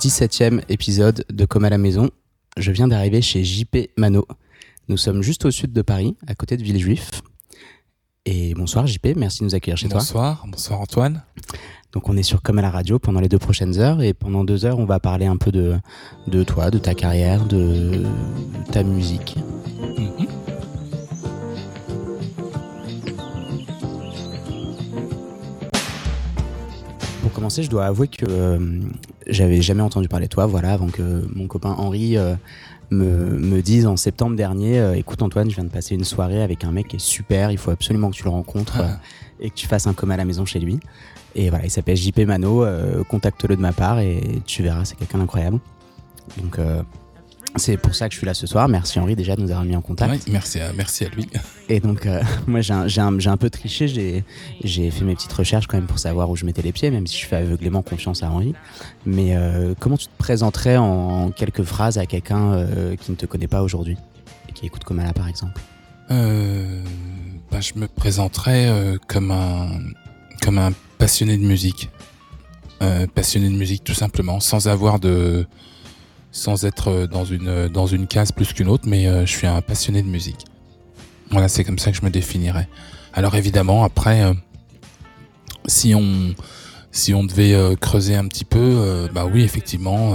17e épisode de Comme à la maison, je viens d'arriver chez JP Mano. Nous sommes juste au sud de Paris, à côté de Villejuif. Et bonsoir JP, merci de nous accueillir chez toi. Bonsoir, bonsoir Antoine. Donc on est sur Comme à la radio pendant les deux prochaines heures et pendant deux heures on va parler un peu de, de toi, de ta carrière, de ta musique. Mhm. Pour commencer, je dois avouer que euh, j'avais jamais entendu parler de toi, voilà, avant que mon copain Henri euh, me, me, dise en septembre dernier, euh, écoute Antoine, je viens de passer une soirée avec un mec qui est super, il faut absolument que tu le rencontres ah. et que tu fasses un coma à la maison chez lui. Et voilà, il s'appelle JP Mano, contacte-le de ma part et tu verras, c'est quelqu'un d'incroyable. Donc c'est pour ça que je suis là ce soir. Merci Henri déjà de nous avoir mis en contact. merci, à, merci à lui. Et donc euh, moi j'ai un, un, peu triché, j'ai fait mes petites recherches quand même pour savoir où je mettais les pieds, même si je fais aveuglément confiance à Henri. Mais comment tu te présenterais en, quelques phrases à quelqu'un qui ne te connaît pas aujourd'hui et qui écoute comme là par exemple? Bah, Je me présenterais comme un, comme un passionné de musique. Euh, passionné de musique tout simplement, sans avoir de, sans être dans une dans une case plus qu'une autre, mais euh, je suis un passionné de musique. Voilà, c'est comme ça que je me définirais. Alors évidemment, après, euh, si on si on devait creuser un petit peu, bah oui, effectivement,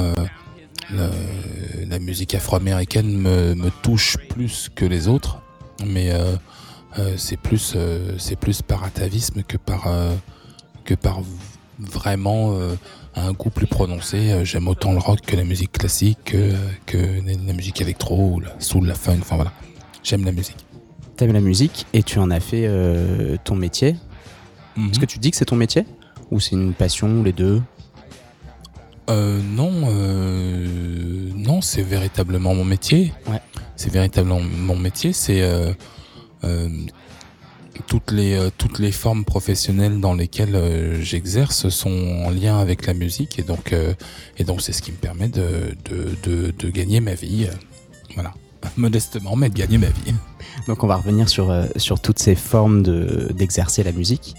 la, musique afro-américaine me, me, touche plus que les autres, mais c'est plus c'est plus par atavisme que par que par vraiment euh, un goût plus prononcé. Euh, j'aime autant le rock que la musique classique, que, que la musique électro ou la soul, la funk, enfin voilà. J'aime la musique. T'aimes la musique et tu en as fait euh, ton métier. Mhm. Est-ce que tu dis que c'est ton métier Ou c'est une passion, les deux? Non, non, c'est véritablement mon métier. Ouais. C'est véritablement mon métier. C'est toutes les euh, toutes les formes professionnelles dans lesquelles euh, j'exerce sont en lien avec la musique et donc euh, et donc c'est ce qui me permet de de, de, de gagner ma vie voilà. Modestement mais de gagner ma vie. Donc on va revenir sur sur toutes ces formes de d'exercer la musique.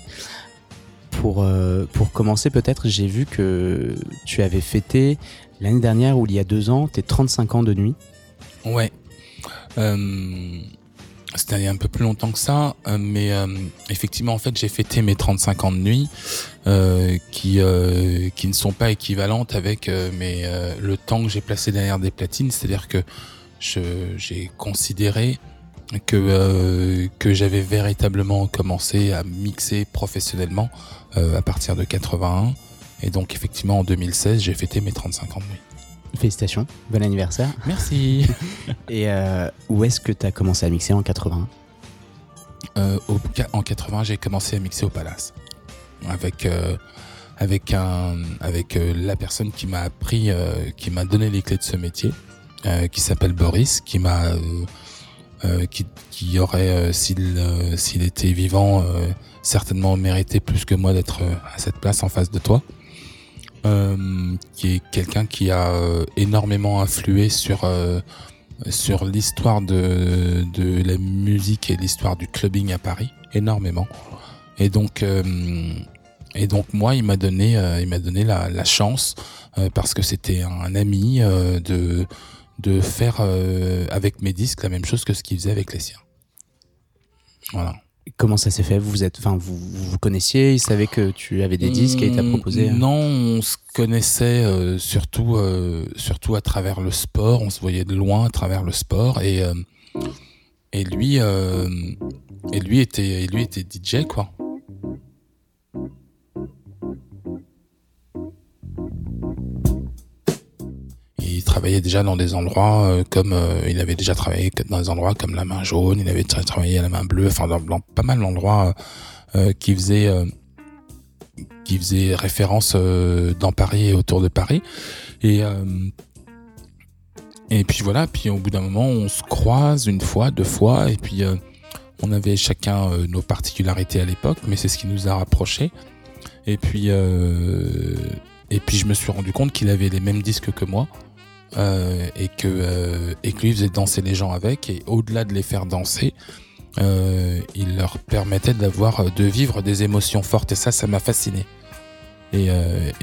Pour pour commencer peut-être j'ai vu que tu avais fêté l'année dernière ou il y a deux ans tes 35 ans de nuit. Ouais. Euh, c'était un peu plus longtemps que ça, euh, mais euh, effectivement, en fait, j'ai fêté mes 35 ans de nuit, euh, qui qui ne sont pas équivalentes avec mais le temps que j'ai placé derrière des platines. C'est-à-dire que j'ai considéré que que j'avais véritablement commencé à mixer professionnellement à partir de 81, et donc effectivement en 2016, j'ai fêté mes 35 ans de nuit. Félicitations, bon anniversaire. Merci. Et euh, où est-ce que tu as commencé à mixer en 80 euh, En 80, j'ai commencé à mixer au Palace. Avec, euh, avec, un, avec la personne qui m'a appris, qui m'a donné les clés de ce métier, qui s'appelle Boris, qui m'a. qui, qui aurait, s'il s'il était vivant, certainement mérité plus que moi d'être à cette place en face de toi. Euh, qui est quelqu'un qui a euh, énormément influé sur euh, sur l'histoire de, de la musique et l'histoire du clubbing à Paris, énormément. Et donc et donc moi, il m'a donné il m'a donné la, chance parce que c'était un ami de de faire avec mes disques la même chose que ce qu'il faisait avec les siens. Voilà. Comment ça s'est fait? Vous êtes, enfin, vous, vous connaissiez Il savait que tu avais des disques et il t'a mmh, proposé Non, on se connaissait euh, surtout, euh, surtout à travers le sport. On se voyait de loin à travers le sport et euh, et lui et lui était et lui était DJ quoi. Travaillait déjà dans des endroits euh, comme euh, il avait déjà travaillé dans des endroits comme la main jaune, il avait travaillé à la main bleue, enfin dans, pas mal d'endroits euh, qui faisaient qui faisait référence dans Paris et autour de Paris. Et et puis voilà, puis au bout d'un moment, on se croise une fois, deux fois, et puis on avait chacun nos particularités à l'époque, mais c'est ce qui nous a rapprochés. Et puis, et puis je me suis rendu compte qu'il avait les mêmes disques que moi. Euh, et que euh, et que lui faisait danser les gens avec. Et au-delà de les faire danser euh, il leur permettait d'avoir de vivre des émotions fortes. Et ça ça m'a fasciné. Et,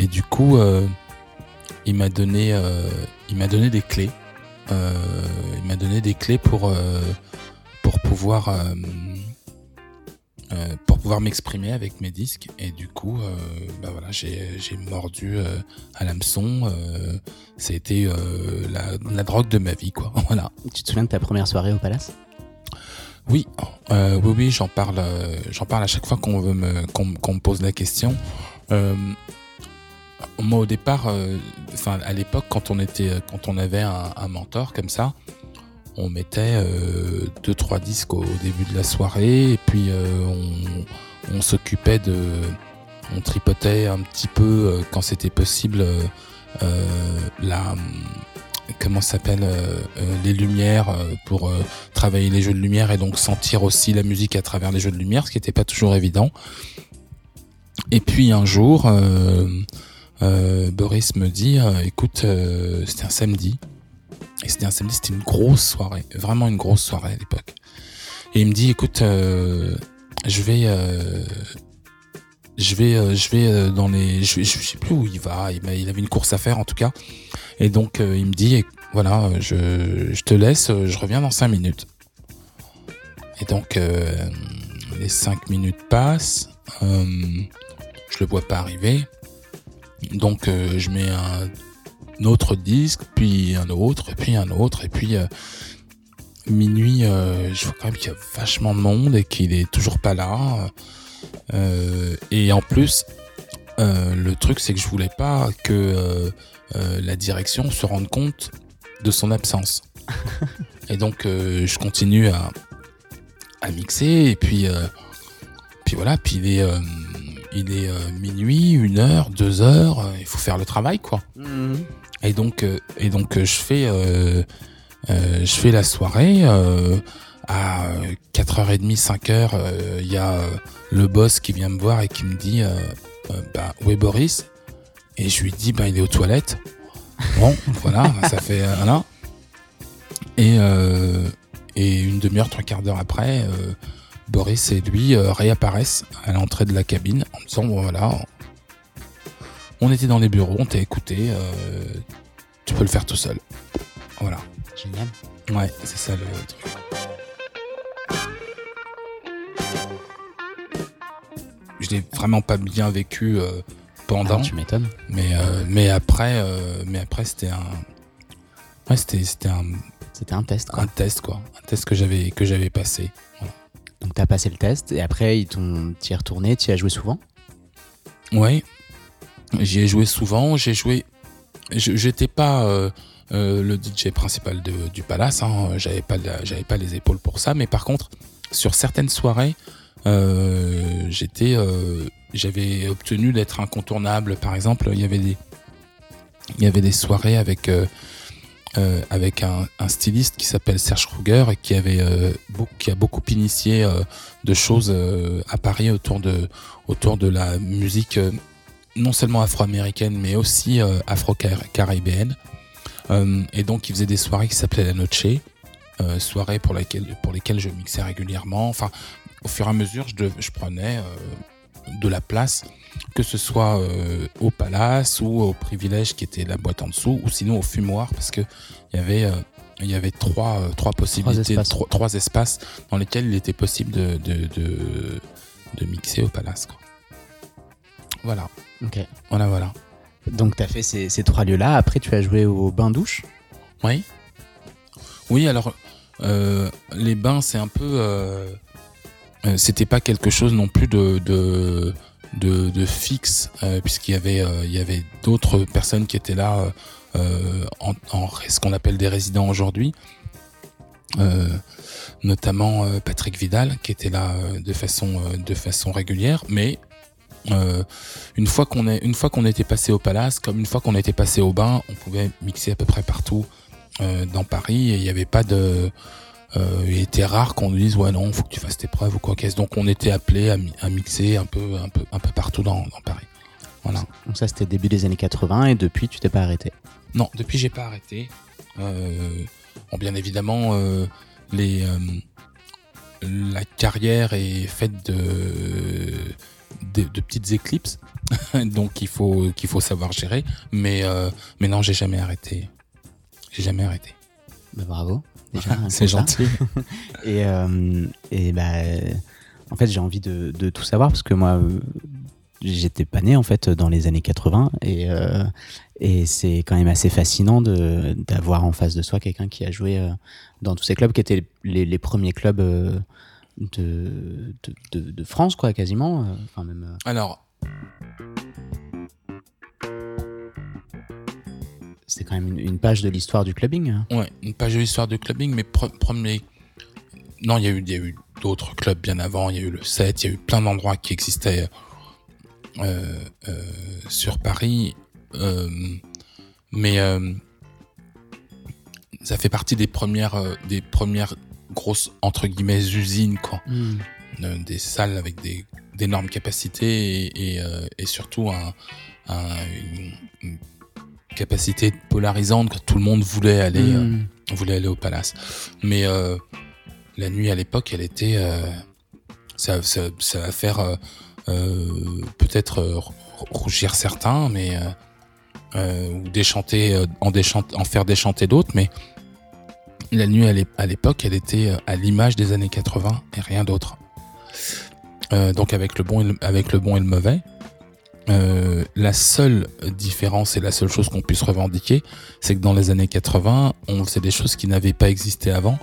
du coup il m'a donné il m'a donné des clés. Il m'a donné des clés pour pouvoir euh, pour pouvoir m'exprimer avec mes disques. Et du coup, euh, bah voilà, j'ai mordu euh, à l'hameçon. C'était la, la, drogue de ma vie, quoi. voilà. Tu te souviens de ta première soirée au Palace? Oui, oui, oui, j'en parle, j'en parle à chaque fois qu'on veut me, qu'on, me pose la question. moi, au départ, enfin, à l'époque, quand on était, quand on avait un, un mentor comme ça, on mettait euh, deux trois disques au début de la soirée et puis euh, on, s'occupait de on tripotait un petit peu euh, quand c'était possible la comment s'appelle les lumières pour travailler les jeux de lumière et donc sentir aussi la musique à travers les jeux de lumière ce qui n'était pas toujours évident. Et puis un jour Boris me dit écoute c'était un samedi et c'était un samedi, c'était une grosse soirée, vraiment une grosse soirée à l'époque. Et il me dit, écoute, euh, je vais, euh, je vais, euh, je vais dans les, je, je, sais plus où il va. Il, avait une course à faire en tout cas. Et donc il me dit, voilà, je, je, te laisse, je reviens dans cinq minutes. Et donc les cinq minutes passent, je le vois pas arriver. Donc je mets un autre disque, puis un autre, et puis un autre, et puis euh, minuit, euh, je vois quand même qu'il y a vachement de monde et qu'il est toujours pas là. Euh, et en plus, le truc c'est que je voulais pas que la direction se rende compte de son absence. et donc je continue à, à mixer et puis puis voilà, puis il est il est minuit, une heure, deux heures, il faut faire le travail quoi. Mmh. Et donc, euh, et donc euh, je fais, euh, je fais la soirée à 4h30, 5h. Il y a le boss qui vient me voir et qui me dit, bah, où est Boris Et je lui dis, bah, il est aux toilettes. Bon, voilà, ça fait un Et, et une demi-heure, trois quarts d'heure après, Boris et lui réapparaissent à l'entrée de la cabine en me disant, bon, voilà, on était dans les bureaux, on t'a écouté, euh, tu peux le faire tout seul. Voilà. Génial. Ouais, c'est ça le truc. Je l'ai vraiment pas bien vécu euh, pendant. Ah, tu m'étonnes. Mais, euh, mais après, mais après c'était un. Ouais, c'était, c'était un. C'était un test, quoi. Un test, quoi. Un test que j'avais, que j'avais passé. Voilà. Donc, t'as passé le test et après, ils t'ont, t'y es retourné, tu as joué souvent? Ouais, J'y ai joué souvent. J'ai joué. J'étais pas euh, euh, le DJ principal du Palace. Hein. J'avais pas, pas les épaules pour ça. Mais par contre, sur certaines soirées, euh, j'étais, j'avais obtenu d'être incontournable. Par exemple, il y avait des, il y avait des soirées avec. avec un, styliste qui s'appelle Serge Kruger et qui avait qui a beaucoup initié de choses à Paris autour de autour de la musique non seulement afro-américaine, mais aussi euh, afro-caribéenne. Euh, et donc, il faisait des soirées qui s'appelaient la Noche, euh, soirées pour, laquelle, pour lesquelles je mixais régulièrement. Enfin, au fur et à mesure, je, je prenais de la place, que ce soit au Palace ou au Privilège qui était la boîte en dessous, ou sinon au Fumoir, parce que il y avait il y avait trois, trois possibilités, trois espaces. dans lesquels il était possible de, de, de, de mixer au Palace. Quoi. Voilà. Ok. Voilà, voilà. Donc, tu as fait ces, ces trois lieux-là. Après, tu as joué au bain-douche Oui. Oui, alors, euh, les bains, c'est un peu. Euh, euh, c'était pas quelque chose non plus de, de, de, fixe, puisqu'il y avait, il y avait d'autres personnes qui étaient là, en, en, ce qu'on appelle des résidents aujourd'hui. notamment Patrick Vidal qui était là de façon de façon régulière mais Euh, une fois qu'on est, une fois qu'on était passé au Palace, comme une fois qu'on était passé au bain, on pouvait mixer à peu près partout euh, dans Paris et il n'y avait pas de, euh, il était rare qu'on nous dise ouais non, faut que tu fasses tes preuves ou quoi qu'est-ce. Donc on était appelé à, à, mixer un peu, un peu, un peu partout dans, dans Paris. Voilà. Donc ça c'était début des années 80 et depuis tu t'es pas arrêté? Non, depuis j'ai pas arrêté. Euh, bon, bien évidemment, les la carrière est faite de, de, de petites éclipses, donc il faut qu'il faut savoir gérer. Mais euh, mais non, j'ai jamais arrêté. J'ai jamais arrêté. Bah, bravo. C'est gentil. et euh, et bah en fait j'ai envie de, de, tout savoir parce que moi j'étais pas né en fait dans les années 80 et euh, et c'est quand même assez fascinant d'avoir en face de soi quelqu'un qui a joué euh, dans tous ces clubs qui étaient les, les premiers clubs euh, de, de, de, de, France quoi quasiment euh, enfin même euh. alors c'était quand même une, une, page de l'histoire du clubbing hein. ouais une page de l'histoire du clubbing mais pre premier non il y a eu il y a eu d'autres clubs bien avant il y a eu le 7 il y a eu plein d'endroits qui existaient euh, euh, sur Paris, euh, mais ça fait partie des premières, des premières grosses entre guillemets usines quoi, mm. des salles avec des d'énormes capacités et, et, et, surtout un, un, une, une, capacité polarisante que tout le monde voulait aller mm. euh, voulait aller au palace mais euh, la nuit à l'époque elle était euh, ça, ça, ça va faire euh, peut-être euh, rougir certains, mais euh, ou déchanter, en, déchanter, en faire déchanter d'autres, mais la nuit à l'époque, elle était à l'image des années 80 et rien d'autre. Euh, donc avec le bon et le, avec le bon et le mauvais. Euh, la seule différence et la seule chose qu'on puisse revendiquer, c'est que dans les années 80, on faisait des choses qui n'avaient pas existé avant,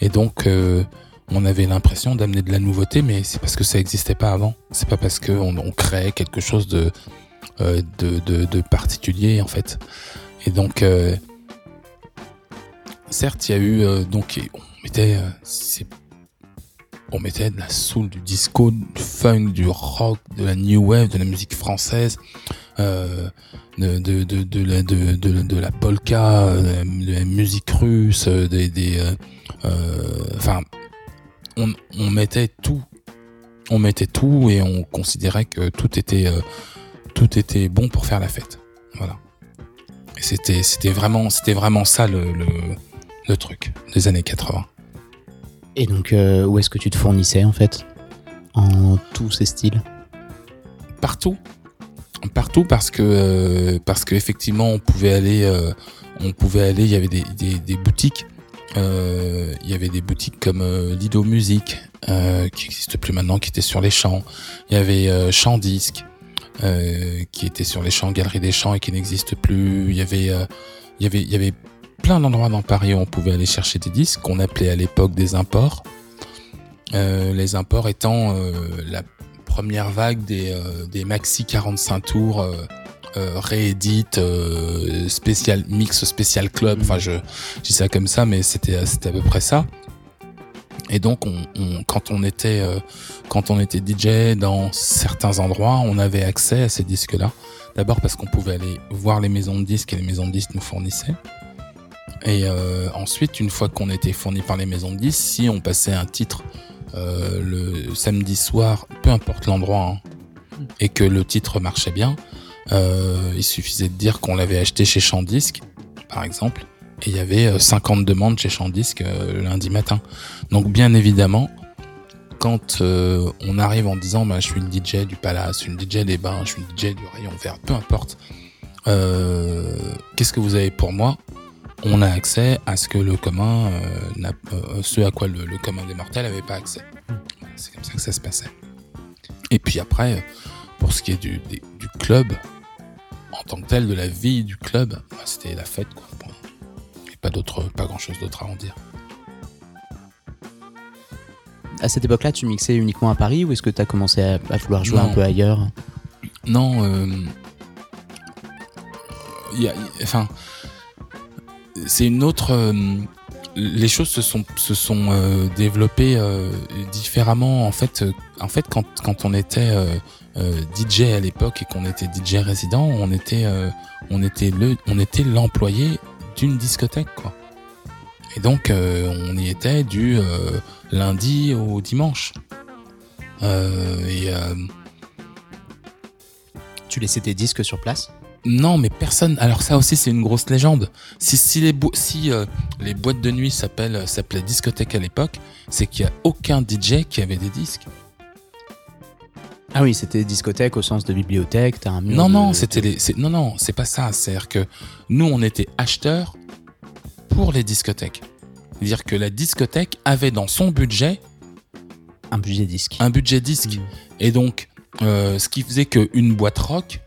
et donc euh, on avait l'impression d'amener de la nouveauté, mais c'est parce que ça n'existait pas avant. C'est pas parce qu'on on créait quelque chose de, euh, de, particulier en fait. Et donc, euh, certes, il y a eu euh, donc on mettait, euh, on mettait de la soul, du disco, du funk, du rock, de la new wave, de la musique française. Euh, de, la, polka, de la, musique russe, des, enfin, on, mettait tout, on mettait tout et on considérait que tout était, tout était bon pour faire la fête. Voilà. C'était, c'était vraiment, c'était vraiment ça le, le, truc des années 80. Et donc, euh, où est-ce que tu te fournissais en fait en tous ces styles? Partout, partout parce que euh, parce que effectivement on pouvait aller, euh, on pouvait aller, il y avait des, des, des boutiques euh, il y avait des boutiques comme Lido Music qui n'existe plus maintenant, qui était sur les champs. Il y avait Champ Disque qui était sur les champs, Galerie des Champs et qui n'existe plus. Il y avait, il y avait, il y avait plein d'endroits dans Paris où on pouvait aller chercher des disques qu'on appelait à l'époque des imports. les imports étant la première vague des, des maxi 45 tours euh, réédite euh, spécial mix spécial club enfin je, je dis ça comme ça mais c'était c'était à peu près ça. Et donc on, on quand on était euh, quand on était DJ dans certains endroits on avait accès à ces disques là d'abord parce qu'on pouvait aller voir les maisons de disques et les maisons de disques nous fournissaient et euh, ensuite une fois qu'on était fourni par les maisons de disques si on passait un titre euh, le samedi soir peu importe l'endroit hein, et que le titre marchait bien euh, il suffisait de dire qu'on l'avait acheté chez Chandisque, par exemple, et il y avait 50 euh, demandes chez Chandisque lundi matin. Donc bien évidemment, quand on arrive en disant bah, je suis une DJ du Palace, je suis une DJ des Bains, je suis une DJ du Rayon Vert, peu importe, qu'est-ce que vous avez pour moi? On a accès à ce que le commun, euh, euh, ce à quoi le, le commun des mortels n'avait pas accès. C'est comme ça que ça se passait. Et puis après, pour ce qui est du, club, en tant que tel de la vie du club, bah, c'était la fête quoi. Bon. Et pas d'autre, pas grand chose d'autre à en dire. À cette époque-là, tu mixais uniquement à Paris ou est-ce que tu as commencé à, à, vouloir jouer non. un peu ailleurs? Non, euh, y a, y, enfin, c'est une autre, euh, les choses se sont se euh, développées euh, différemment en fait quand on était DJ à l'époque et qu'on était DJ résident on était l'employé d'une discothèque quoi. Et donc on y était du lundi au dimanche. Et Tu laissais tes disques sur place? Non, mais personne. Alors ça aussi, c'est une grosse légende. Si, si les bo- si euh, les boîtes de nuit s'appellent s'appelaient discothèque à l'époque, c'est qu'il y a aucun DJ qui avait des disques. Ah oui, c'était discothèque au sens de bibliothèque, t'as un mur Non, de- non, c'était les. c'est- Non, non, c'est pas ça. C'est-à-dire que nous, on était acheteurs pour les discothèques. C'est-à-dire que la discothèque avait dans son budget un budget disque. un budget disque. Mm. Et donc, euh, ce qui faisait qu'une boîte rock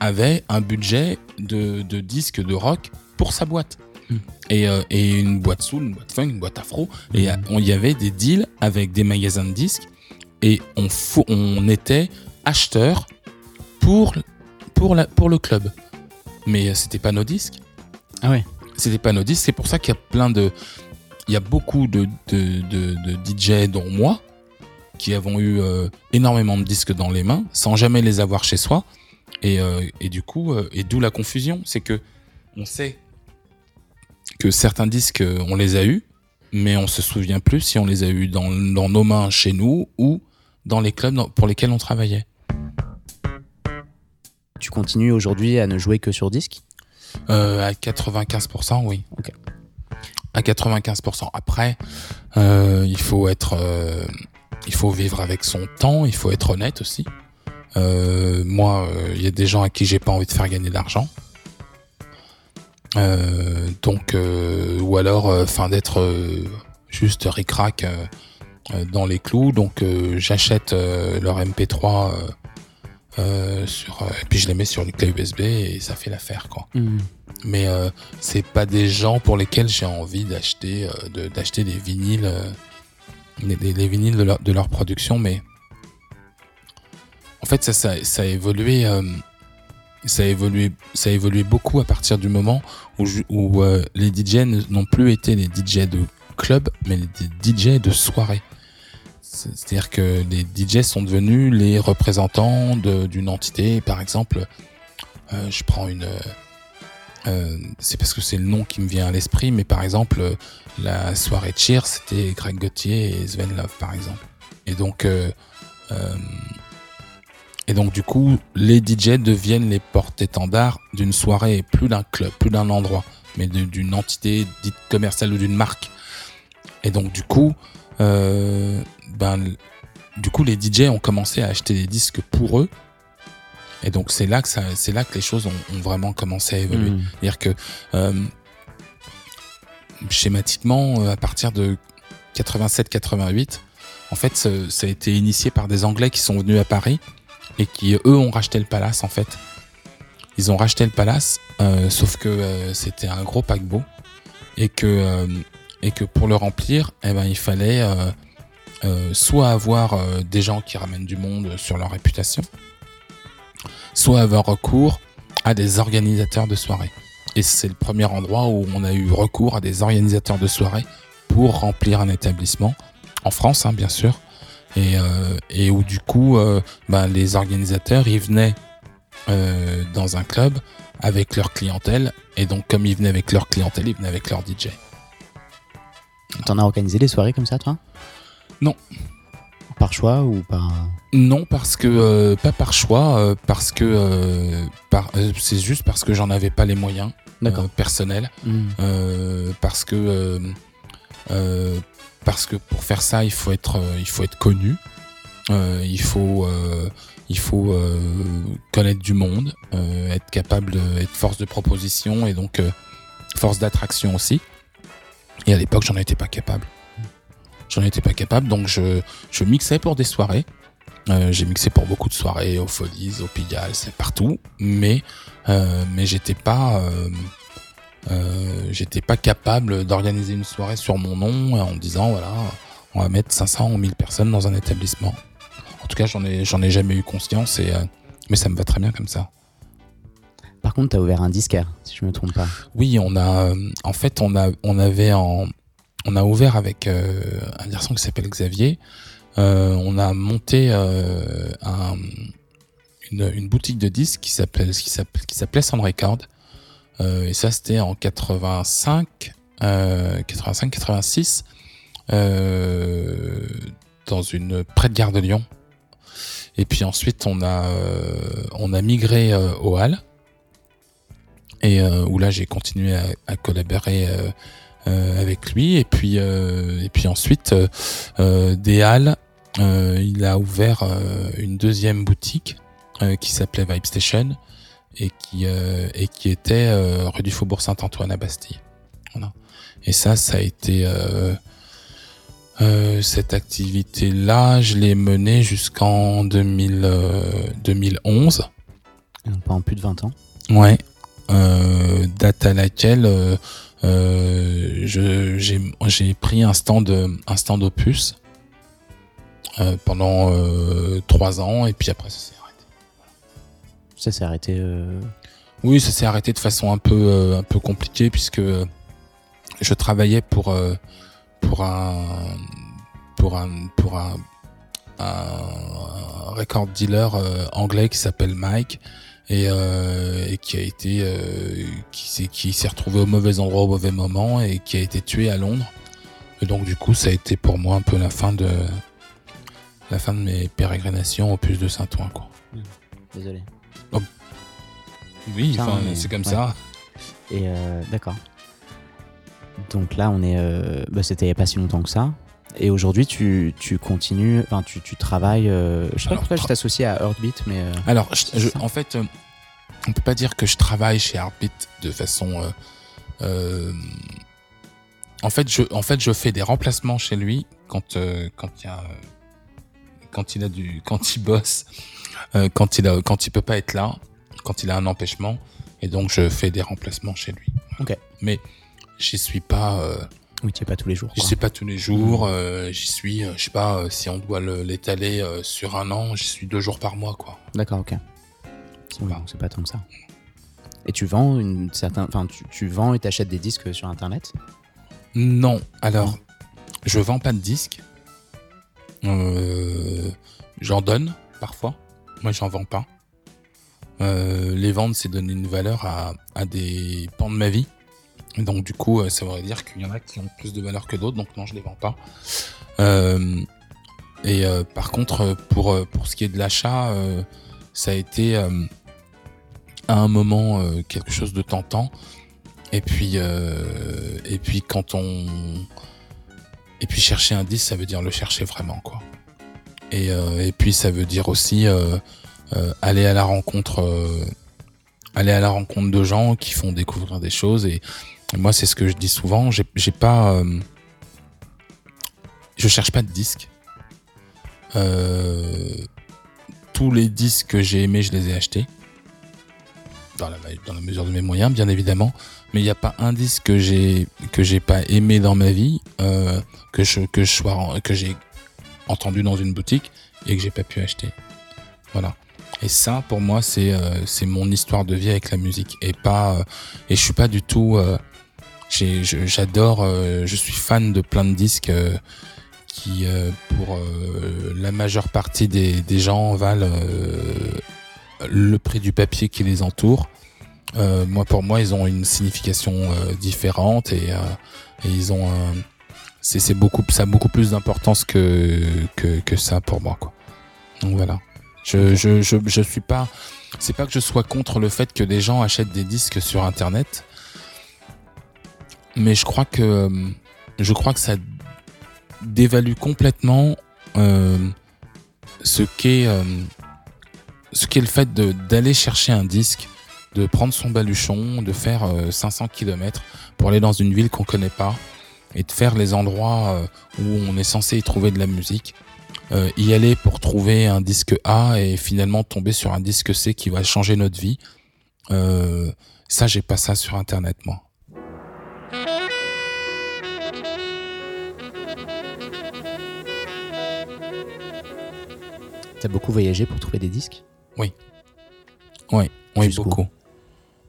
avait un budget de, de disques de rock pour sa boîte. Mm. Et, euh, et une boîte soul, une boîte funk, une boîte afro. Et Mm. on- y avait des deals avec des magasins de disques. Et on, était acheteur pour, pour, la, pour le club. Mais c'était pas nos disques. Ah ouais. C'était pas nos disques. C'est pour ça qu'il y a plein de. Il y a beaucoup de, de, de, de DJ, dont moi, qui avons eu euh, énormément de disques dans les mains, sans jamais les avoir chez soi. Et, euh, et du coup, euh, et d'où la confusion, c'est que on sait que certains disques, euh, on les a eus, mais on se souvient plus si on les a eus dans, dans nos mains chez nous ou dans les clubs dans- pour lesquels on travaillait. Tu continues aujourd'hui à ne jouer que sur disque? Euh, à 95%, oui. À 95%. Après, euh, il faut être, euh, il faut vivre avec son temps. Il faut être honnête aussi. Euh, moi, euh, il y a des gens à qui j'ai pas envie de faire gagner d'argent. Euh, donc, euh, ou alors, enfin, d'être euh, juste ric-rac euh, euh, dans les clous. Donc, euh, j'achète euh, leur MP3 euh, euh, sur, euh, et puis je les mets sur une clé USB et ça fait l'affaire, quoi mais euh, c'est pas des gens pour lesquels j'ai envie d'acheter euh, de- d'acheter des vinyles euh, des, des- des vinyles de leur, de leur production mais en fait ça a évolué euh, ça a évolué ça a évolué beaucoup à partir du moment où, euh, les DJ n'ont plus été les DJ de club mais les DJ de soirée C'est- c'est-à-dire que les DJ sont devenus les représentants d'une entité par exemple euh, je prends une euh, euh, c'est parce que c'est le nom qui me vient à l'esprit, mais par exemple, euh, la soirée Cheer, c'était Greg Gauthier et Sven Love, par exemple. Et donc, euh, euh, et donc du coup, les DJ deviennent les porte-étendards d'une soirée, plus d'un club, plus d'un endroit, mais d'une entité dite commerciale ou d'une marque. Et donc du coup, euh, ben, du coup, les DJ ont commencé à acheter des disques pour eux. Et donc c'est là que ça, c'est là que les choses ont, ont vraiment commencé à évoluer. Mm. C'est-à-dire que euh, schématiquement, euh, à partir de 87-88, en fait, ça a été initié par des Anglais qui sont venus à Paris et qui, eux, ont racheté le palace, en fait. Ils ont racheté le palace, euh, sauf que euh, c'était un gros paquebot et que, euh, et que pour le remplir, eh ben, il fallait soit avoir des gens qui ramènent du monde sur leur réputation, soit avoir recours à des organisateurs de soirées. Et c'est le premier endroit où on a eu recours à des organisateurs de soirées pour remplir un établissement, en France hein, bien sûr, et, euh, et où du coup euh, ben, les organisateurs ils venaient euh, dans un club avec leur clientèle, et donc comme ils venaient avec leur clientèle, ils venaient avec leur DJ. T'en as organisé des soirées comme ça, toi? Non. Par choix ou par. Non, parce que euh, pas par choix, euh, parce que euh, par, c'est juste parce que j'en avais pas les moyens personnels. Mm. Euh, parce que euh, parce que pour faire ça il faut être euh, il faut être connu. Euh, il faut il faut connaître du monde être capable de être force de proposition et donc force d'attraction aussi. Et à l'époque j'en étais pas capable. J'en étais pas capable donc je je mixais pour des soirées. J'ai mixé pour beaucoup de soirées aux Folies au Pigalle c'est partout. Mais mais j'étais pas j'étais pas capable d'organiser une soirée sur mon nom en disant voilà on va mettre 500 ou 1000 personnes dans un établissement en tout cas j'en ai j'en ai jamais eu conscience et euh, mais ça me va très bien comme ça Par contre, t'as ouvert un disquaire, si je me trompe pas. oui on a euh, en fait on a on avait en on a ouvert avec un garçon qui s'appelle Xavier. on a monté un, une, boutique de disques qui s'appelait qui s'appelait Sound Record. Et ça, c'était en 85, 85, 86, dans une près de Gare de Lyon. Et puis ensuite, on a, on a migré au Hall et euh, où là j'ai continué à, collaborer euh, euh, avec lui. Et puis et puis ensuite des Halles il a ouvert une deuxième boutique qui s'appelait Vibe Station et qui et qui était rue du Faubourg Saint-Antoine à Bastille. Voilà. Et ça, ça a été cette activité-là, je l'ai menée jusqu'en 2011. Pas en plus de 20 ans. Ouais. Euh, date à laquelle euh, euh, j'ai pris un stand, un stand opus pendant trois ans et puis après ça s'est. Ça s'est arrêté. Oui, ça s'est arrêté de façon un peu un peu compliquée puisque je travaillais pour pour un pour un pour un, un record dealer anglais qui s'appelle Mike et, euh, et qui a été euh, qui s'est qui s'est retrouvé au mauvais endroit au mauvais moment et qui a été tué à Londres. Et donc du coup, ça a été pour moi un peu la fin de la fin de mes pérégrinations au puce de Saint-Ouen quoi. Mmh. Désolé. Oui, enfin, c'est comme ça. Et euh, d'accord. Donc là, on est. Euh, bah, C'était il n'y a pas si longtemps que ça. Et aujourd'hui, tu, tu, continues, enfin, tu, tu travailles. Euh, je sais pas pourquoi je t'associe à Heartbeat, mais. Euh, Alors, je, en fait, on peut pas dire que je travaille chez Heartbeat de façon. en fait, je, en fait, je fais des remplacements chez lui quand quand il y a quand il a du quand il bosse, quand il a quand il peut pas être là, quand il a un empêchement, et donc je fais des remplacements chez lui. Ok. Mais j'y suis pas oui, tu es pas tous les jours. Je sais pas tous les jours. Euh, j'y suis, euh, je sais pas, euh, si on doit l'étaler sur un an, j'y suis deux jours par mois, quoi. D'accord, ok. c'est pas tant que ça. Et tu vends une certaine, enfin, tu, vends et t'achètes des disques sur Internet? Non. Alors, je vends pas de disques. j'en donne parfois. Moi, j'en vends pas. Les ventes, c'est donner une valeur à, à des pans de ma vie. Donc du coup, euh, ça voudrait dire qu'il y en a qui ont plus de valeur que d'autres, donc non, je les vends pas. Euh, et euh, par contre, pour, pour ce qui est de l'achat, ça a été à un moment quelque chose de tentant. Et puis, et puis quand on... Et puis chercher un disque, ça veut dire le chercher vraiment, quoi. Et, et puis ça veut dire aussi aller à la rencontre... aller à la rencontre de gens qui font découvrir des choses et, moi, c'est ce que je dis souvent. J'ai pas. Euh, je cherche pas de disques. Euh, tous les disques que j'ai aimés, je les ai achetés. Dans la, mesure de mes moyens, bien évidemment. Mais il n'y a pas un disque que j'ai que j'ai pas aimé dans ma vie, euh, que je que je sois que j'ai entendu dans une boutique et que j'ai pas pu acheter. Voilà. Et ça, pour moi, c'est c'est mon histoire de vie avec la musique et pas et je suis pas du tout J'adore, euh, je suis fan de plein de disques euh, qui, euh, pour la majeure partie des, des gens, valent le prix du papier qui les entoure. moi, pour moi, ils ont une signification différente et, et, ils ont c'est beaucoup, ça a beaucoup plus d'importance que, que, que ça pour moi, quoi. Donc voilà. Je, je, je, je suis pas, c'est pas que je sois contre le fait que des gens achètent des disques sur Internet mais je crois que je crois que ça dévalue complètement euh, ce qu'est euh, ce qu'est le fait d'aller chercher un disque, de prendre son baluchon, de faire 500 euh, km pour aller dans une ville qu'on connaît pas et de faire les endroits où on est censé y trouver de la musique. Y aller pour trouver un disque A et finalement tomber sur un disque C qui va changer notre vie. ça, j'ai pas ça sur Internet, moi. T'as beaucoup voyagé pour trouver des disques? Oui. Oui, oui, beaucoup.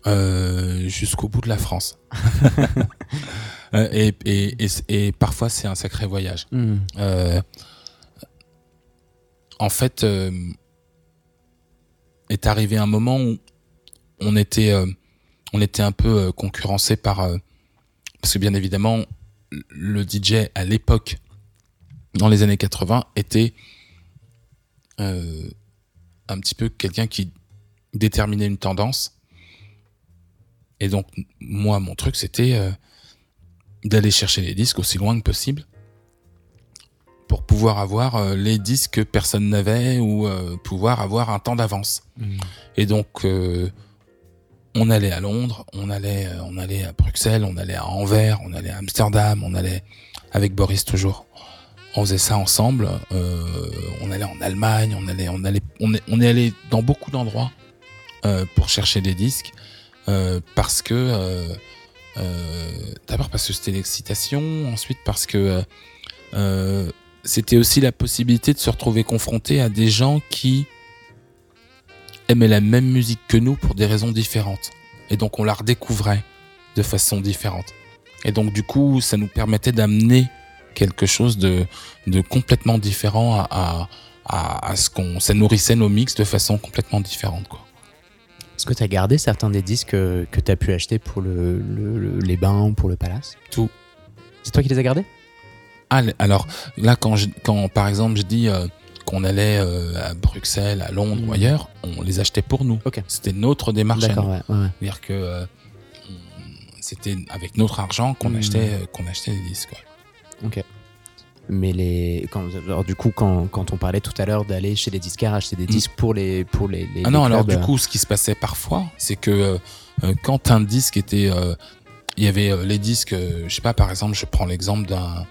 Euh, jusqu'au bout de la France. Euh, et, et, et, parfois, c'est un sacré voyage. Hmm. Euh, en fait, euh, est arrivé un moment où on était, euh, un peu euh, concurrencé par, parce que bien évidemment, le DJ à l'époque, dans les années 80, était un petit peu quelqu'un qui déterminait une tendance. Et donc, moi, mon truc, c'était d'aller chercher les disques aussi loin que possible pour pouvoir avoir euh, les disques que personne n'avait ou euh, pouvoir avoir un temps d'avance. Hmm. Et donc, euh, on allait à Londres, on allait, on allait à Bruxelles, on allait à Anvers, on allait à Amsterdam, on allait avec Boris toujours. On faisait ça ensemble. euh, on allait en Allemagne, on allait, on allait, on est, on est allé dans beaucoup d'endroits euh, pour chercher des disques euh, parce que, d'abord parce que c'était l'excitation, ensuite parce que c'était aussi la possibilité de se retrouver confronté à des gens qui aimaient la même musique que nous pour des raisons différentes. Et donc on la redécouvrait de façon différente. Et donc du coup, ça nous permettait d'amener quelque chose de, de complètement différent à, à, à, à ce qu'on... Ça nourrissait nos mix de façon complètement différente. Quoi. Est-ce que tu as gardé certains des disques que, que tu as pu acheter pour le, le- le- les bains ou pour le palace? Tout. C'est toi qui les as gardés? Ah, alors là, quand, je, quand par exemple je dis euh, qu'on allait euh, à Bruxelles, à Londres ou ailleurs, on les achetait pour nous. Ok. C'était notre démarche. D'accord, ouais. C'est-à-dire que euh, c'était avec notre argent qu'on Mhm. achetait, qu'on achetait les disques. quoi. Ok. Mais les, quand, alors du coup, quand, quand on parlait tout à l'heure d'aller chez les disquaires acheter des disques pour les, pour les, les- Ah non, les alors du coup, ce qui se passait parfois, c'est que quand un disque était, il y avait les disques, je sais pas, par exemple, je prends l'exemple d'un.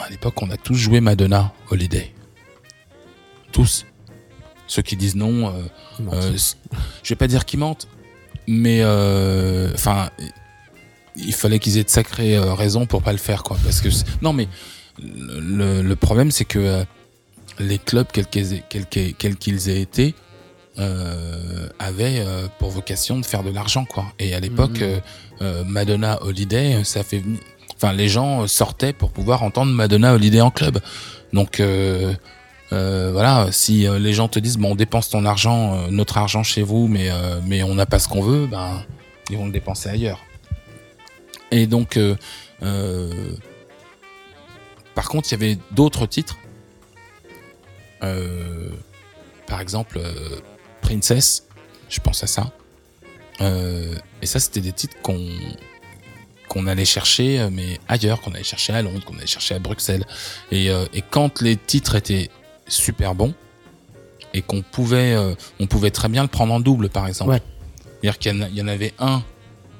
À l'époque, on a tous joué Madonna Holiday. Tous. Ceux qui disent non, euh, euh, je vais pas dire qu'ils mentent, mais euh, enfin, il fallait qu'ils aient de sacrées euh, raisons pour pas le faire, quoi. Parce que non, mais le, le problème, c'est que les clubs, quels qu'ils aient, quels été, euh, avaient euh, pour vocation de faire de l'argent, quoi. Et à l'époque, euh, euh, Madonna Holiday, ça fait, enfin, les gens sortaient pour pouvoir entendre Madonna Holiday en club. Donc euh, euh, voilà, si euh, les gens te disent bon on dépense ton argent, notre argent chez vous, mais mais on n'a pas ce qu'on veut, ben ils vont le dépenser ailleurs. Et donc par contre il y avait d'autres titres, par exemple Princess, je pense à ça. Et ça c'était des titres qu'on qu'on allait chercher, euh, mais ailleurs, qu'on allait chercher à Londres, qu'on allait chercher à Bruxelles. Et, euh, et quand les titres étaient super bons et qu'on pouvait, euh, on pouvait très bien le prendre en double, par exemple. Ouais. C'est-à-dire qu'il y, en avait un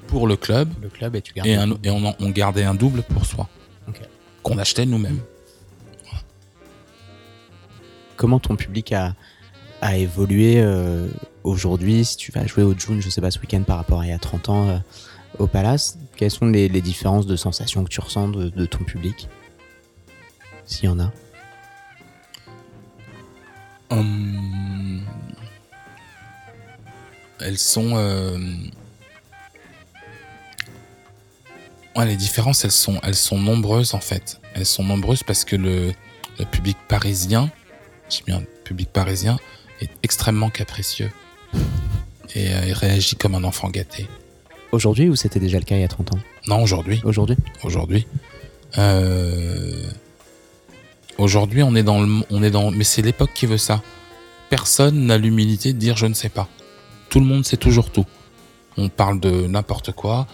pour le club le club et tu et, un, et on, en- on gardait un double pour soi, qu'on achetait nous-mêmes. Comment ton public a, a évolué euh, aujourd'hui? Si tu vas jouer au June, je sais pas, ce week-end par rapport à il y a 30 ans au Palace, quelles sont les, différences de sensations que tu ressens de, ton public S'il y en a? Hum, elles sont. euh, les différences, elles sont, nombreuses en fait. Elles sont nombreuses parce que le, public parisien, j'ai bien public parisien, est extrêmement capricieux et euh, réagit comme un enfant gâté. Aujourd'hui ou c'était déjà le cas il y a 30 ans? Non, aujourd'hui, Aujourd'hui? Aujourd'hui, euh, aujourd'hui, on est dans le, on est dans, mais c'est l'époque qui veut ça. Personne n'a l'humilité de dire je ne sais pas. Tout le monde sait toujours tout. On parle de n'importe quoi.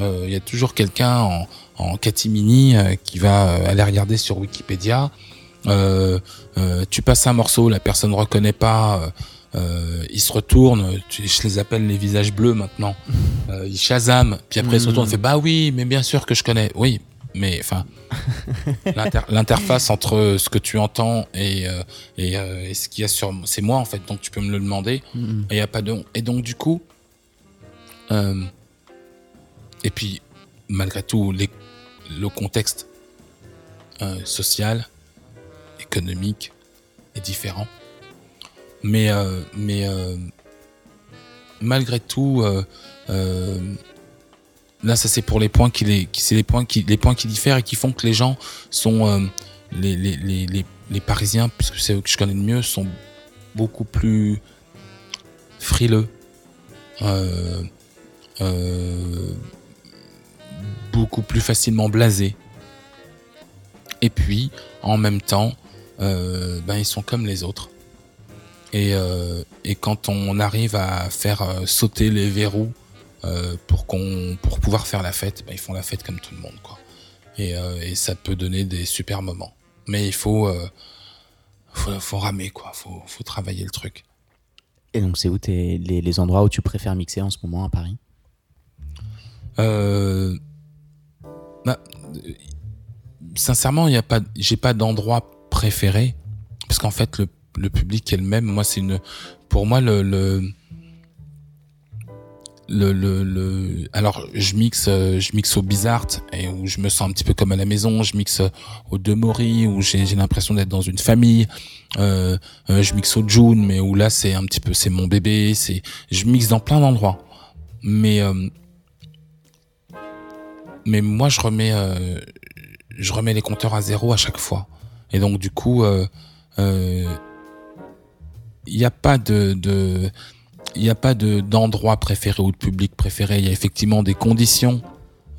Euh, Il y a toujours quelqu'un en, en catimini euh, qui va aller regarder sur Wikipédia. Tu passes un morceau, la personne ne reconnaît pas. Euh, euh, il se retourne, tu- je les appelle les visages bleus maintenant. Euh, il Shazam, puis après il se retourne, il fait bah oui, mais bien sûr que je connais. Oui, mais enfin, l'inter- l'interface entre ce que tu entends et, euh, et, euh, et ce qu'il y a sur, c'est moi en fait, donc tu peux me le demander. Mhm. Et il y a pas de, et donc du coup, euh, et puis malgré tout, les- le contexte social, économique est différent. Mais, euh, mais euh, malgré tout, euh, euh, là, ça c'est pour les points qui les, les points qui, les points qui diffèrent et qui font que les gens sont les, les, les, les, Parisiens, puisque c'est eux que je connais le mieux, sont beaucoup plus frileux, beaucoup plus facilement blasés. Et puis, en même temps, ben ils sont comme les autres. Et, euh, et quand on arrive à faire euh, sauter les verrous euh, pour qu'on pour pouvoir faire la fête, ben ils font la fête comme tout le monde, quoi. Et, et ça peut donner des super moments. Mais il faut faut, faut ramer, quoi. Faut, faut travailler le truc. Et donc, c'est où les, les, endroits où tu préfères mixer en ce moment à Paris? Euh, bah, Sincèrement, il y a pas, j'ai pas d'endroit préféré parce qu'en fait, le, le, public est le même. Moi, c'est une, pour moi, le, le le, le, le, alors je mixe euh, je mixe au Bizart et où je me sens un petit peu comme à la maison. Je mixe au Demori où j'ai l'impression d'être dans une famille. Euh, euh, je mixe au June mais où là c'est un petit peu c'est mon bébé. C'est je mixe dans plein d'endroits. Mais euh, mais moi je remets euh, je remets les compteurs à zéro à chaque fois. Et donc du coup il n'y a pas de, de il a pas de d'endroit préféré ou de public préféré. Il y a effectivement des conditions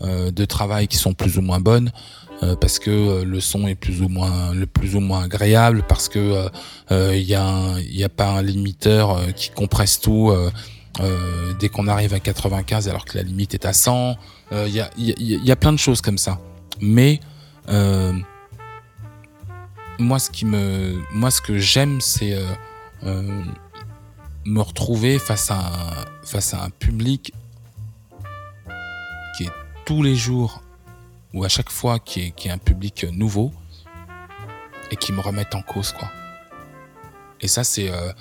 euh, de travail qui sont plus ou moins bonnes. Euh, parce que euh, le son est plus ou moins le plus ou moins agréable parce que il a y a pas un limiteur qui compresse tout dès qu'on arrive à 95 alors que la limite est à 100 il y a y, a plein de choses comme ça mais moi ce qui me moi ce que j'aime c'est me retrouver face à un, face à un public qui est tous les jours ou à chaque fois qui est, qui est un public nouveau et qui me remette en cause quoi. Et ça c'est euh,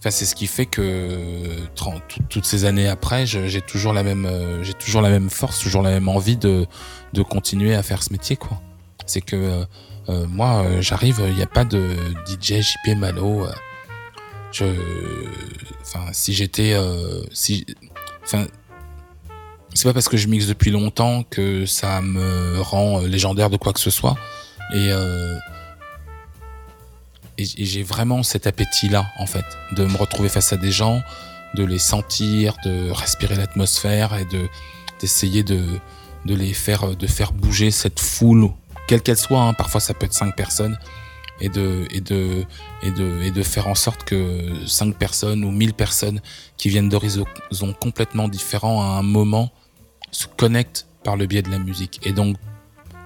ce qui fait que 30, toutes ces années après, j'ai toujours la même euh, toujours la même force, toujours la même envie de de continuer à faire ce métier quoi. C'est que euh, moi j'arrive, il n'y a pas de DJ JP Malo je enfin si j'étais euh, si enfin c'est pas parce que je mixe depuis longtemps que ça me rend euh, légendaire de quoi que ce soit et euh, et, j'ai vraiment cet appétit là en fait de me retrouver face à des gens de les sentir de respirer l'atmosphère et de d'essayer de de les faire de faire bouger cette foule quelle qu'elle soit hein. parfois ça peut être cinq personnes et de, et de, et de, et de faire en sorte que cinq personnes ou mille personnes qui viennent d'horizons complètement différents à un moment se connectent par le biais de la musique et donc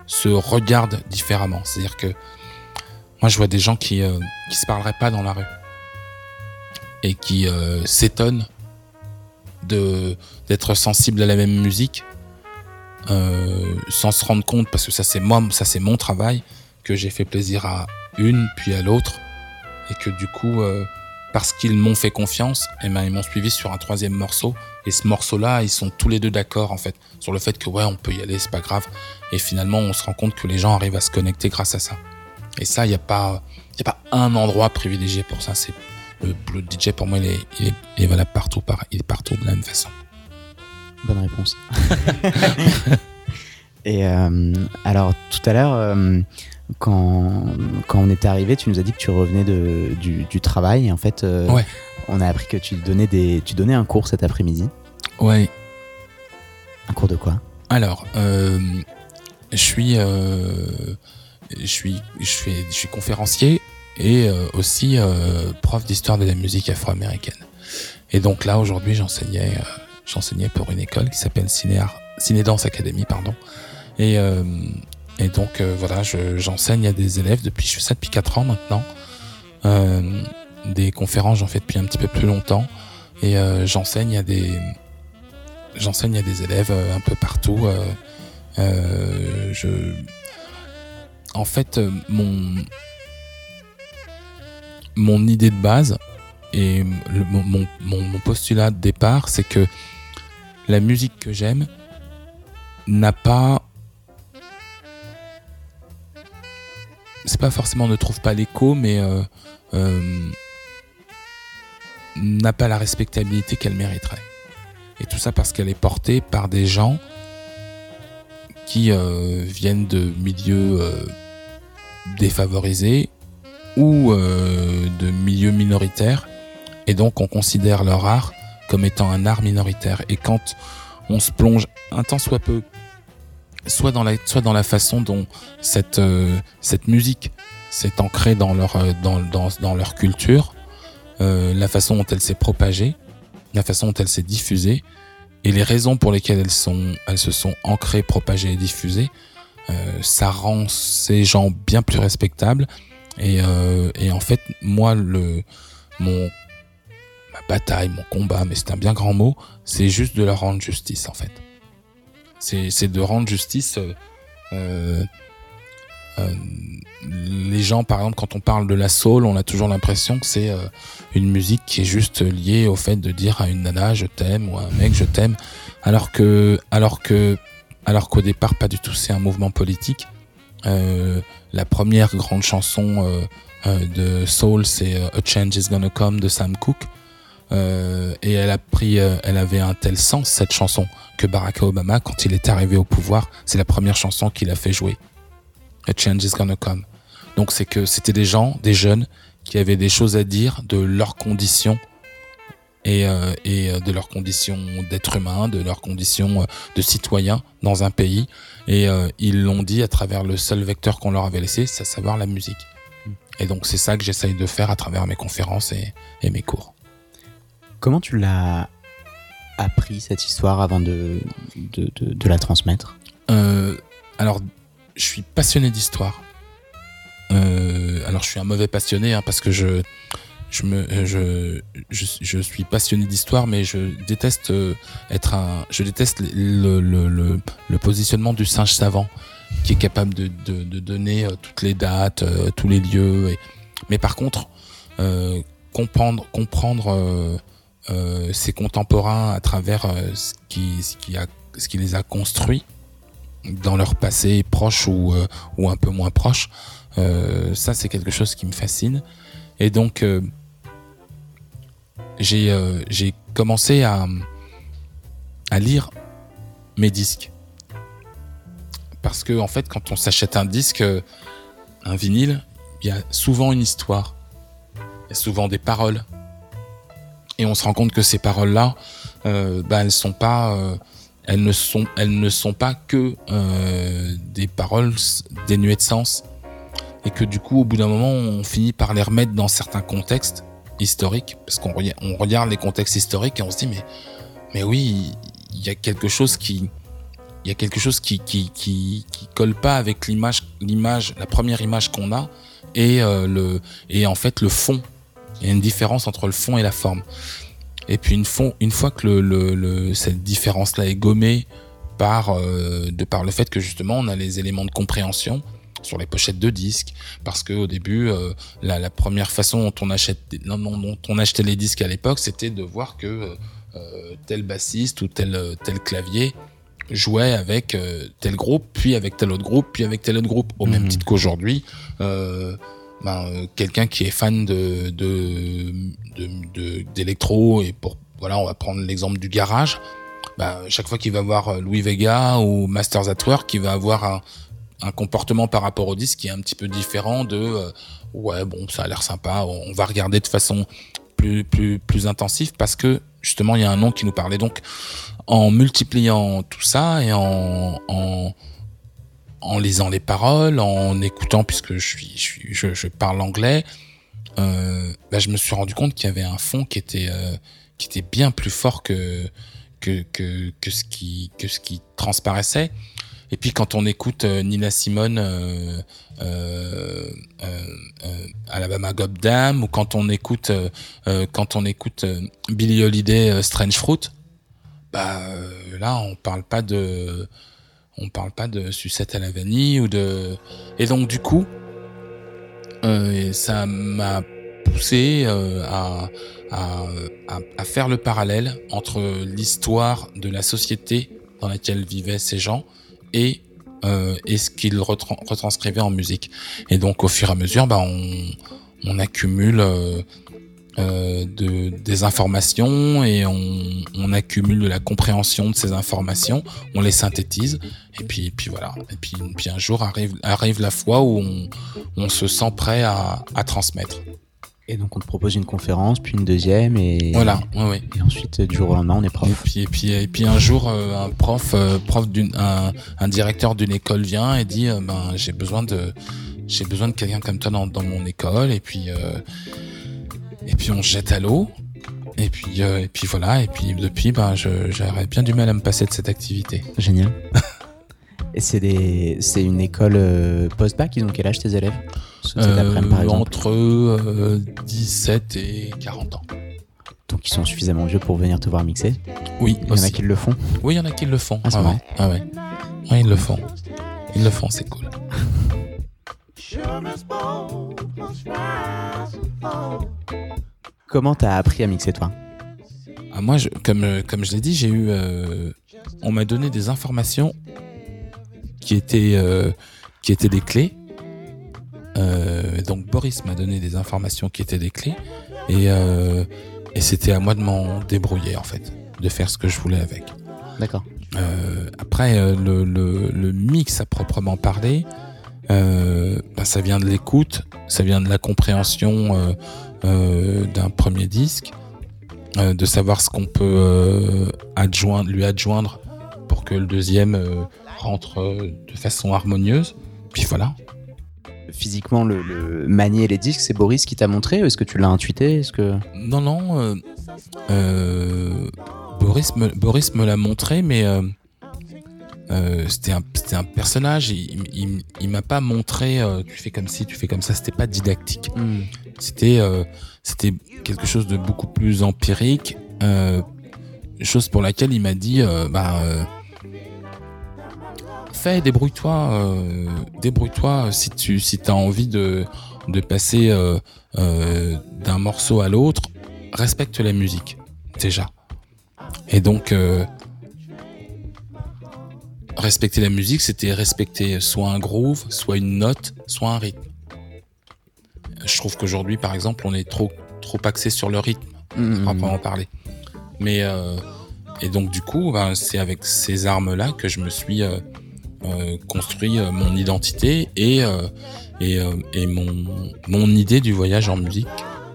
se regardent différemment. C'est-à-dire que moi je vois des gens qui, euh, qui se parleraient pas dans la rue et qui euh, s'étonnent de d'être sensibles à la même musique euh, sans se rendre compte parce que ça c'est moi ça c'est mon travail que j'ai fait plaisir à une puis à l'autre et que du coup euh, parce qu'ils m'ont fait confiance et eh ben ils m'ont suivi sur un troisième morceau. Et ce morceau là ils sont tous les deux d'accord en fait sur le fait que ouais on peut y aller c'est pas grave. Et finalement on se rend compte que les gens arrivent à se connecter grâce à ça. Et ça il y a pas y a pas un endroit privilégié pour ça. C'est le, DJ pour moi il est, il est, il est valable partout pareil il est partout de la même façon. Bonne réponse. Et euh, alors tout à l'heure euh, quand, quand on était arrivé, tu nous as dit que tu revenais de, du, du travail. Et en fait, euh, on a appris que tu donnais, des, tu donnais un cours cet après-midi. Ouais. Un cours de quoi? Alors, euh, je suis, euh, je suis, je fais, je suis conférencier et aussi prof d'histoire de la musique afro-américaine. Et donc là, aujourd'hui, j'enseignais, j'enseignais pour une école qui s'appelle Ciné, Ciné Dance Academy, pardon. Et et donc euh, voilà, j'enseigne à des élèves depuis, je fais ça depuis 4 ans maintenant. Euh, des conférences, j'en fais depuis un petit peu plus longtemps. Et euh, j'enseigne à des j'enseigne à des élèves un peu partout. je en fait mon mon idée de base et mon, mon, mon postulat de départ, c'est que la musique que j'aime n'a pas c'est pas forcément ne trouve pas l'écho, mais euh, euh, n'a pas la respectabilité qu'elle mériterait. Et tout ça parce qu'elle est portée par des gens qui euh, viennent de milieux défavorisés ou de milieux minoritaires. Et donc on considère leur art comme étant un art minoritaire. Et quand on se plonge un temps soit peu, soit dans la, soit dans la façon dont cette, cette musique s'est ancrée dans leur, dans, dans, dans leur culture, la façon dont elle s'est propagée, la façon dont elle s'est diffusée, et les raisons pour lesquelles elles, sont, elles se sont ancrées, propagées et diffusées, euh, ça rend ces gens bien plus respectables. Et, euh, et en fait, moi, le, mon, ma bataille, mon combat, mais c'est un bien grand mot, c'est juste de leur rendre justice, en fait. C'est de rendre justice. Euh, euh euh, les gens, par exemple, quand on parle de la soul, on a toujours l'impression que c'est euh, une musique qui est juste liée au fait de dire à une nana je t'aime ou à un mec je t'aime, alors que, alors que, alors qu'au départ pas du tout. C'est un mouvement politique. Euh, la première grande chanson de soul, c'est A Change Is Gonna Come de Sam Cooke. Et elle a pris, elle avait un tel sens cette chanson que Barack Obama, quand il est arrivé au pouvoir, c'est la première chanson qu'il a fait jouer. A change is gonna come. Donc c'est que c'était des gens, des jeunes, qui avaient des choses à dire de leurs conditions et, euh, et euh, de leurs conditions d'être humain, de leurs conditions euh, de citoyens dans un pays. Et ils l'ont dit à travers le seul vecteur qu'on leur avait laissé, c'est à savoir la musique. Et donc c'est ça que j'essaye de faire à travers mes conférences et, et mes cours. Comment tu l'as appris cette histoire avant de, de, de, la transmettre? Euh, Alors je suis passionné d'histoire. Euh, alors je suis un mauvais passionné hein, parce que je je me je je, je suis passionné d'histoire mais je déteste euh, être un je déteste le, le, le, le, positionnement du singe savant qui est capable de, de, de donner toutes les dates tous les lieux mais par contre comprendre comprendre ses contemporains à travers ce qui ce qui a ce qui les a construits dans leur passé proche ou, euh, ou un peu moins proche. Euh, ça, c'est quelque chose qui me fascine. Et donc, euh, j'ai euh, j'ai commencé à, à lire mes disques. Parce que, en fait, quand on s'achète un disque, un vinyle, il y a souvent une histoire. Il y a souvent des paroles. Et on se rend compte que ces paroles-là, euh, bah, elles sont pas elles ne sont, elles ne sont pas que euh, des paroles dénuées de sens. Et que du coup au bout d'un moment on finit par les remettre dans certains contextes historiques. Parce qu'on on regarde les contextes historiques et on se dit mais mais oui il y a quelque chose qui il y a quelque chose qui qui qui, qui colle pas avec l'image l'image la première image qu'on a et euh, le et en fait le fond il y a une différence entre le fond et la forme et puis une, fois, une fois que le, le, cette différence-là est gommée par, euh, de par le fait que justement on a les éléments de compréhension sur les pochettes de disques, parce que au début, euh, la, la, première façon dont on, achète, dont on achetait les disques à l'époque, c'était de voir que euh, tel bassiste ou tel, tel clavier jouait avec tel groupe, puis avec tel autre groupe, puis avec tel autre groupe, au même mhm. titre qu'aujourd'hui. Euh, ben, euh, quelqu'un qui est fan de d'électro de, de, et pour voilà on va prendre l'exemple du garage. Ben, chaque fois qu'il va voir euh, Louis Vega ou Masters at Work il va avoir un, un comportement par rapport au disque qui est un petit peu différent de euh, ouais bon ça a l'air sympa on va regarder de façon plus plus plus intensive parce que justement il y a un nom qui nous parlait. Donc en multipliant tout ça et en, en en lisant les paroles, en écoutant, puisque je suis, je, je, parle anglais, euh, bah, je me suis rendu compte qu'il y avait un fond qui était, euh, qui était bien plus fort que, que, que, que, ce qui, que ce qui transparaissait. Et puis quand on écoute euh, Nina Simone, Alabama Goddam, ou quand on écoute, quand on écoute Billie Holiday, Strange Fruit, bah là on parle pas de on parle pas de sucette à la vanille ou de. Et donc du coup, euh, ça m'a poussé euh, à, à, faire le parallèle entre l'histoire de la société dans laquelle vivaient ces gens et, euh, et ce qu'ils retranscrivaient en musique. Et donc au fur et à mesure, bah, on accumule euh, euh, de, des informations et on, on, accumule de la compréhension de ces informations, on les synthétise et puis, puis voilà. Et puis, puis un jour arrive, arrive la fois où on, on se sent prêt à, à transmettre. Et donc on te propose une conférence, puis une deuxième, et voilà, ouais, et ensuite du jour au lendemain on est prof. Et puis et puis, et puis un jour euh, un prof, euh, prof d'une, un, un, directeur d'une école vient et dit ben j'ai besoin de j'ai besoin de quelqu'un comme toi dans, dans mon école et puis et puis on se jette à l'eau. Et puis, euh, et puis voilà, et puis depuis, ben, j'aurais bien du mal à me passer de cette activité. Génial. et c'est une école euh, post-bac, ils ont quel âge tes élèves? Euh, Entre 17 et 40 ans. Donc ils sont suffisamment vieux pour venir te voir mixer Oui, Il y en a qui le font Oui, il y en a qui le font. Ah, ah ouais. ah ouais. ouais. ils le font. Ils le font, c'est cool. Comment t'as appris à mixer toi? Ah, Moi, je, comme, euh, comme je l'ai dit, j'ai eu, euh, on m'a donné des informations qui étaient, euh, qui étaient des clés. Euh, donc Boris m'a donné des informations qui étaient des clés et, euh, et c'était à moi de m'en débrouiller en fait, de faire ce que je voulais avec. D'accord. Euh, après le, le, le, mix à proprement parler, euh, ben, ça vient de l'écoute, ça vient de la compréhension euh, euh, d'un premier disque, de savoir ce qu'on peut adjoindre, lui adjoindre pour que le deuxième rentre de façon harmonieuse. Puis voilà. Physiquement, le, le manier les disques, c'est Boris qui t'a montré Est-ce que tu l'as intuité? Est-ce que non, non. Boris me, Boris me l'a montré, mais euh, c'était un, un, personnage, il, il, il m'a pas montré euh, tu fais comme ci, tu fais comme ça, c'était pas didactique. Mm. C'était euh, c'était quelque chose de beaucoup plus empirique, chose pour laquelle il m'a dit bah fais, débrouille-toi, débrouille-toi si tu si as envie de, de passer d'un morceau à l'autre, respecte la musique déjà. Et donc respecter la musique, c'était respecter soit un groove, soit une note, soit un rythme. Je trouve qu'aujourd'hui, par exemple, on est trop trop axé sur le rythme, mmh. en parler. Mais euh, et donc du coup, ben, c'est avec ces armes-là que je me suis euh, euh, construit mon identité et et, et mon mon idée du voyage en musique.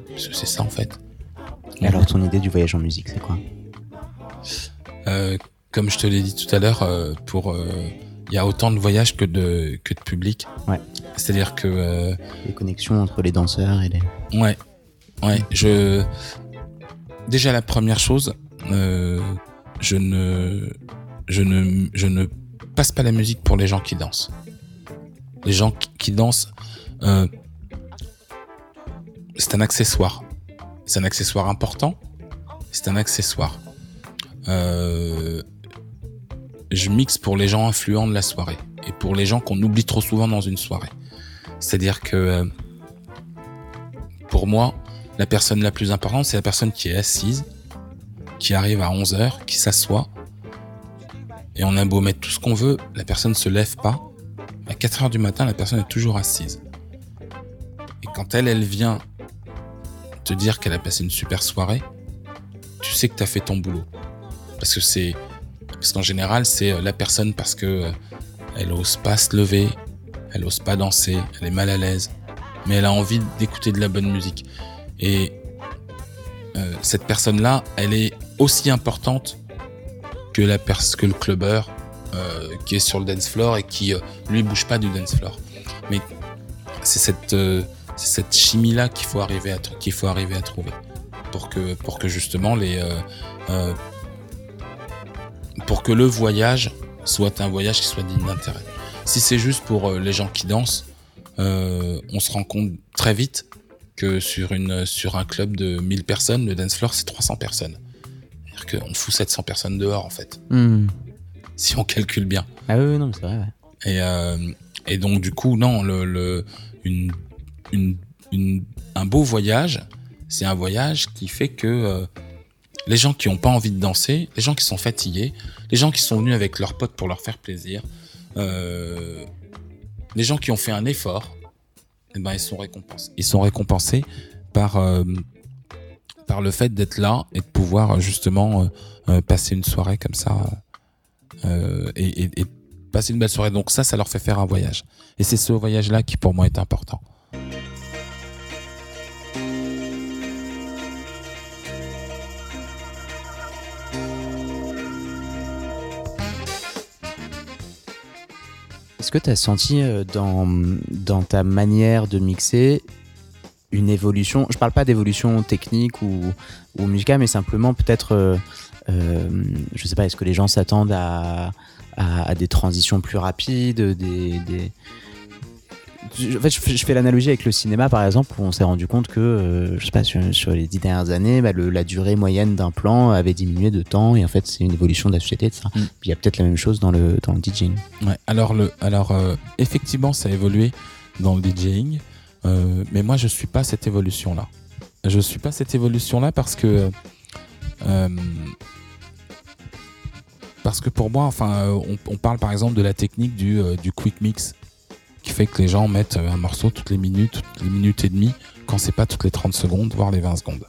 Parce que c'est ça en fait. Et alors, ton idée du voyage en musique, c'est quoi? Comme je te l'ai dit tout à l'heure, euh, pour il y a autant de voyages que de que de public. Ouais. C'est-à-dire que euh, les connexions entre les danseurs et les. Ouais, ouais. Je déjà la première chose, euh, je ne je ne je ne passe pas la musique pour les gens qui dansent. Les gens qui, qui dansent, euh, c'est un accessoire. C'est un accessoire important. C'est un accessoire. Euh, je mixe pour les gens influents de la soirée et pour les gens qu'on oublie trop souvent dans une soirée. C'est-à-dire que euh, pour moi, la personne la plus importante, c'est la personne qui est assise, qui arrive à 11 heures, qui s'assoit. Et on a beau mettre tout ce qu'on veut, la personne se lève pas. À 4 heures du matin, la personne est toujours assise. Et quand elle, elle vient te dire qu'elle a passé une super soirée, tu sais que tu as fait ton boulot. Parce que c'est parce qu'en général, c'est euh, la personne parce que euh, elle ose pas se lever, elle ose pas danser, elle est mal à l'aise, mais elle a envie d'écouter de la bonne musique. Et euh, cette personne-là, elle est aussi importante que la que le clubbeur euh, qui est sur le dance floor et qui euh, lui bouge pas du dance floor. Mais c'est cette euh, cette chimie là qu'il faut arriver à trouver pour que justement les pour que le voyage soit un voyage qui soit digne d'intérêt. Si c'est juste pour euh, les gens qui dansent, euh, on se rend compte très vite que sur, une, sur un club de 1000 personnes, le dance floor, c'est 300 personnes. C'est-à-dire qu'on fout 700 personnes dehors, en fait. Mm. Si on calcule bien. Ah oui, non, c'est vrai. Ouais. Et, euh, et donc, du coup, non, le, le, une, une, une, un beau voyage, c'est un voyage qui fait que euh, les gens qui n'ont pas envie de danser, les gens qui sont fatigués, les gens qui sont venus avec leurs potes pour leur faire plaisir, euh, les gens qui ont fait un effort, eh ben ils sont récompensés. Euh, par le fait d'être là et de pouvoir justement passer une soirée comme ça et passer une belle soirée. Donc ça, ça leur fait faire un voyage. Et c'est ce voyage-là qui pour moi est important. Est-ce que tu as senti euh, dans, ta manière de mixer une évolution Je parle pas d'évolution technique ou, ou musicale, mais simplement peut-être, euh, euh, je sais pas, est-ce que les gens s'attendent à, des transitions plus rapides, des, des, en fait, je, fais l'analogie avec le cinéma, par exemple, où on s'est rendu compte que, euh, je sais pas, sur, les dix dernières années, bah, la durée moyenne d'un plan avait diminué de temps, et en fait, c'est une évolution de la société, ça. Mm. Puis il y a peut-être la même chose dans le, dans le DJing. Ouais, alors, le, alors euh, effectivement, ça a évolué dans le DJing, euh, mais moi, je suis pas cette évolution-là. Je suis pas cette évolution-là parce que. parce que pour moi, enfin, on, on, parle par exemple de la technique du, du quick mix qui fait que les gens mettent un morceau toutes les minutes, toutes les minutes et demie, quand c'est pas toutes les 30 secondes, voire les 20 secondes.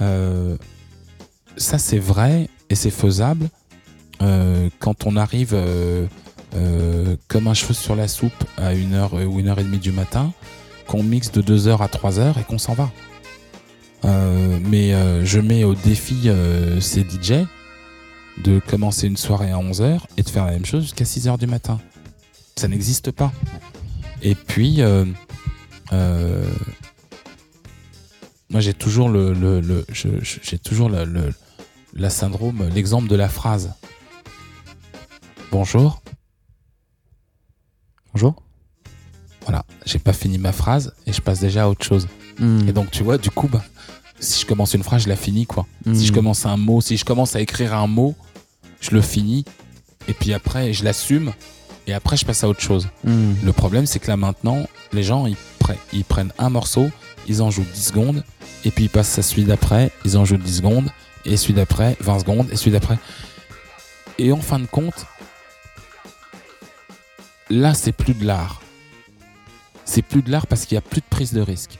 Euh, ça c'est vrai et c'est faisable euh, quand on arrive euh, comme un cheveu sur la soupe à 1h ou 1h30 du matin, qu'on mixe de 2h à 3h et qu'on s'en va. mais je mets au défi ces DJ de commencer une soirée à 11h et de faire la même chose jusqu'à 6h du matin ça n'existe pas. Et puis, euh, euh, moi j'ai toujours le, le, j'ai toujours le, la syndrome, l'exemple de la phrase. Bonjour. Bonjour. Voilà, j'ai pas fini ma phrase et je passe déjà à autre chose. Hmm. Et donc tu vois, du coup, bah, si je commence une phrase, je la finis quoi. Si je hmm. commence un mot, si je commence à écrire un mot, je le finis. Et puis après, je l'assume et après je passe à autre chose. Hmm. Le problème c'est que là maintenant, les gens ils, ils, prennent un morceau, ils en jouent 10 secondes, et puis ils passent à celui d'après, ils en jouent 10 secondes, et celui d'après 20 secondes, et celui d'après. Et en fin de compte, là c'est plus de l'art. C'est plus de l'art parce qu'il n'y a plus de prise de risque.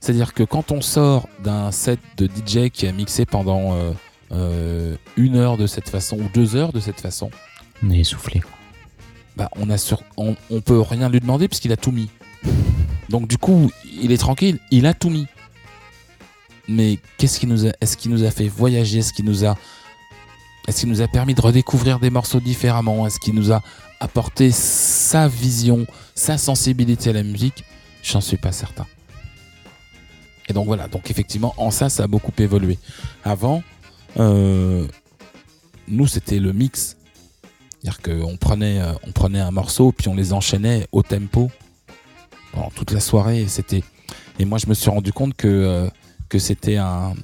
C'est-à-dire que quand on sort d'un set de DJ qui a mixé pendant euh, euh, une heure de cette façon ou deux heures de cette façon, on est essoufflé. Bah, on, a peut rien lui demander puisqu'il a tout mis. Donc du coup, il est tranquille, il a tout mis. Mais qu'est-ce qui nous a, est-ce qu'il nous a fait voyager, est-ce qu'il nous a, est-ce qu'il nous a permis de redécouvrir des morceaux différemment, est-ce qu'il nous a apporté sa vision, sa sensibilité à la musique? J'en suis pas certain. Et donc voilà, donc effectivement, en ça, ça a beaucoup évolué. Avant, euh, nous, c'était le mix c'est-à-dire qu'on prenait, euh, on prenait un morceau, puis on les enchaînait au tempo pendant toute la soirée. Et, c'était... et moi, je me suis rendu compte que, euh, c'était un,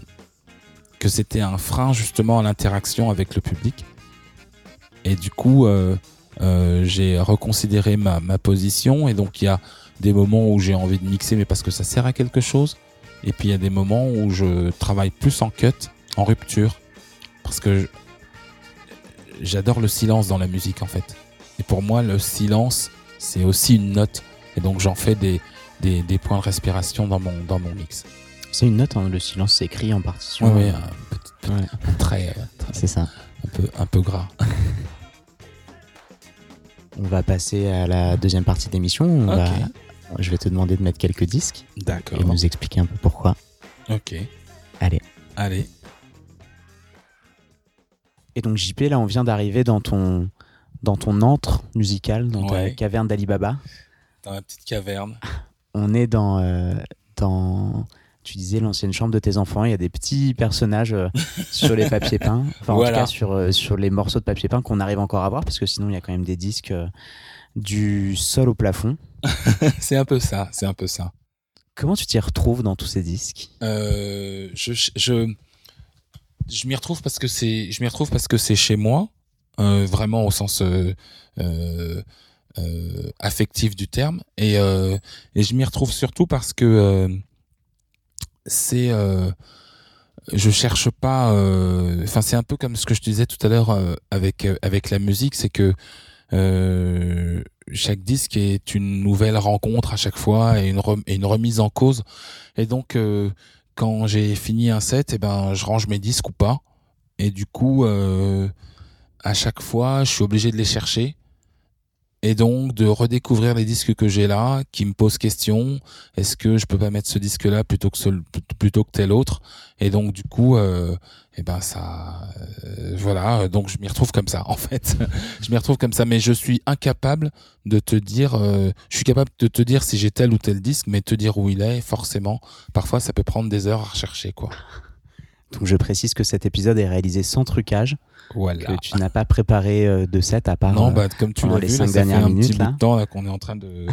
un frein justement à l'interaction avec le public. Et du coup, euh, j'ai reconsidéré ma, ma, position. Et donc, il y a des moments où j'ai envie de mixer, mais parce que ça sert à quelque chose. Et puis, il y a des moments où je travaille plus en cut, en rupture. Parce que j'adore le silence dans la musique en fait. Et pour moi, le silence, c'est aussi une note. Et donc j'en fais des, des, des, points de respiration dans mon, dans mon mix. C'est une note, hein, le silence s'écrit en partition. Oui, un, ouais. très, c'est ça. Un peu, un peu gras. On va passer à la deuxième partie d'émission. Je vais te demander de mettre quelques disques. D'accord. Et nous expliquer un peu pourquoi. Ok. Allez. Allez. Et donc JP, là, on vient d'arriver dans ton dans ton antre musical, dans ta caverne d'Alibaba. Dans la petite caverne. On est dans euh, dans tu disais l'ancienne chambre de tes enfants. Il y a des petits personnages euh, sur les papiers peints, enfin en tout cas sur euh, sur les morceaux de papier peint qu'on arrive encore à voir parce que sinon il y a quand même des disques du sol au plafond. c'est un peu ça, c'est un peu ça. Comment tu t'y retrouves dans tous ces disques? Je, je je m'y retrouve parce que c'est, je m'y retrouve parce que c'est chez moi, euh, vraiment au sens euh, euh, euh affectif du terme, et, euh, et je m'y retrouve surtout parce que euh, c'est, je cherche pas, enfin c'est un peu comme ce que je disais tout à l'heure avec avec la musique, c'est que chaque disque est une nouvelle rencontre à chaque fois et une, remise en cause, et donc quand j'ai fini un set, et eh ben, je range mes disques ou pas. Et du coup, euh, à chaque fois, je suis obligé de les chercher et donc de redécouvrir les disques que j'ai là, qui me posent question. Est-ce que je peux pas mettre ce disque-là plutôt que plutôt que tel autre? Et donc du coup, euh, eh ben ça, euh, voilà. Donc je m'y retrouve comme ça. En fait, je m'y retrouve comme ça. Mais je suis incapable de te dire. Euh, je suis capable de te dire si j'ai tel ou tel disque, mais te dire où il est, forcément. Parfois, ça peut prendre des heures à rechercher, quoi. Donc je précise que cet épisode est réalisé sans trucage. Voilà. Que tu n'as pas préparé euh, de set à part. Non, bah, comme tu l'as les vu, cinq ça fait dernières un minutes, petit là. bout de temps là qu'on est en train de.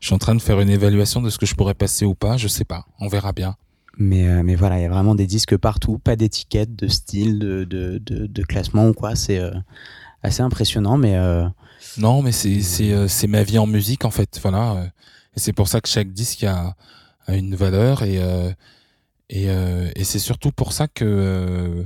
je suis en train de faire une évaluation de ce que je pourrais passer ou pas. Je sais pas. On verra bien. Mais, euh, mais voilà, il y a vraiment des disques partout, pas d'étiquette, de style, de, de, de, de classement ou quoi. C'est euh, assez impressionnant, mais euh, Non, mais c'est c'est euh, c'est ma vie en musique en fait. Voilà. euh, Et c'est pour ça que chaque disque a, a une valeur et euh, et euh, et c'est surtout pour ça que euh,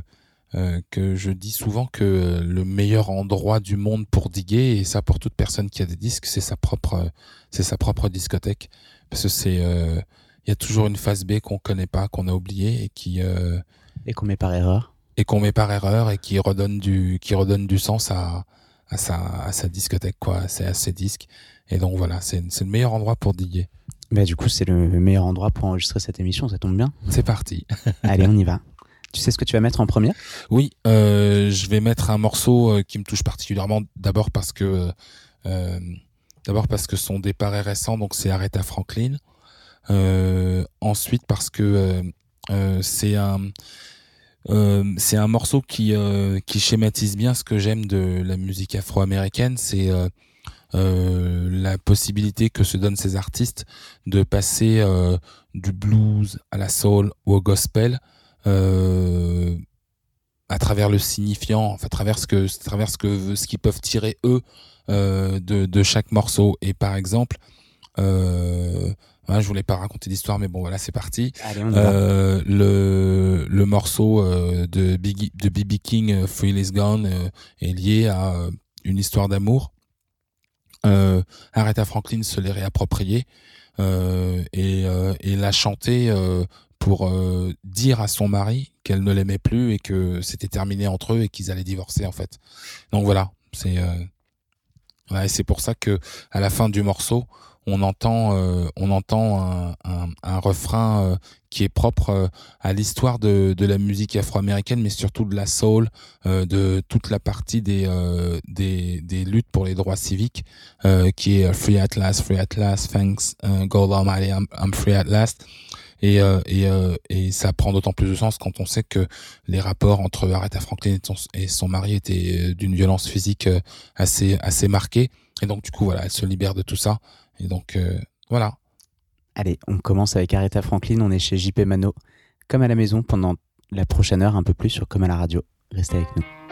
euh, que je dis souvent que le meilleur endroit du monde pour diguer et ça pour toute personne qui a des disques, c'est sa propre c'est sa propre discothèque parce que c'est euh, il y a toujours une phase B qu'on connaît pas, qu'on a oublié et qui euh, et qu'on met par erreur. et qu'on met par erreur et qui redonne du qui redonne du sens à à sa à sa discothèque quoi, à ses, à ses disques. Et donc voilà, c'est c'est le meilleur endroit pour diguer. Bah, du coup, c'est le meilleur endroit pour enregistrer cette émission, ça tombe bien. C'est parti. Allez, on y va. Tu sais ce que tu vas mettre en première Oui, euh, je vais mettre un morceau euh, qui me touche particulièrement. D'abord parce que euh, d'abord parce que son départ est récent, donc c'est Aretha Franklin. Euh, ensuite parce que c'est un c'est un morceau qui qui schématise bien ce que j'aime de la musique afro-américaine. C'est euh, la possibilité que se donnent ces artistes de passer euh, du blues à la soul ou au gospel euh, à travers le signifiant, enfin, à travers ce que, à travers ce que, ce qu'ils peuvent tirer eux euh, de, de chaque morceau. Et par exemple, euh, voilà, je voulais pas raconter d'histoire, mais bon, voilà, c'est parti. Allez. Euh, le, le morceau euh, de Biggie, de BB King, Feel Is Gone, euh, est lié à une histoire d'amour. Euh, Aretha Franklin se l'est réapproprié euh, et, euh, et l'a chanté euh, pour euh, dire à son mari qu'elle ne l'aimait plus et que c'était terminé entre eux et qu'ils allaient divorcer en fait. Donc voilà, c'est euh, c'est pour ça que à la fin du morceau, on entend euh, on entend un, un, un refrain euh, qui est propre euh, à l'histoire de, de la musique afro-américaine, mais surtout de la soul, euh, de toute la partie des, euh, des, des luttes pour les droits civiques, qui est Free at Last, Free at Last, Thanks, uh, God Almighty, I'm, I'm Free at Last. Et, euh, et, euh, et ça prend d'autant plus de sens quand on sait que les rapports entre Aretha Franklin et son, et son mari étaient d'une violence physique assez, assez marquée. Et donc, du coup, voilà, elle se libère de tout ça. Et donc, euh, voilà. Allez, on commence avec Aretha Franklin. On est chez JP Mano, comme à la maison, pendant la prochaine heure, un peu plus sur Comme à la radio. Restez avec nous.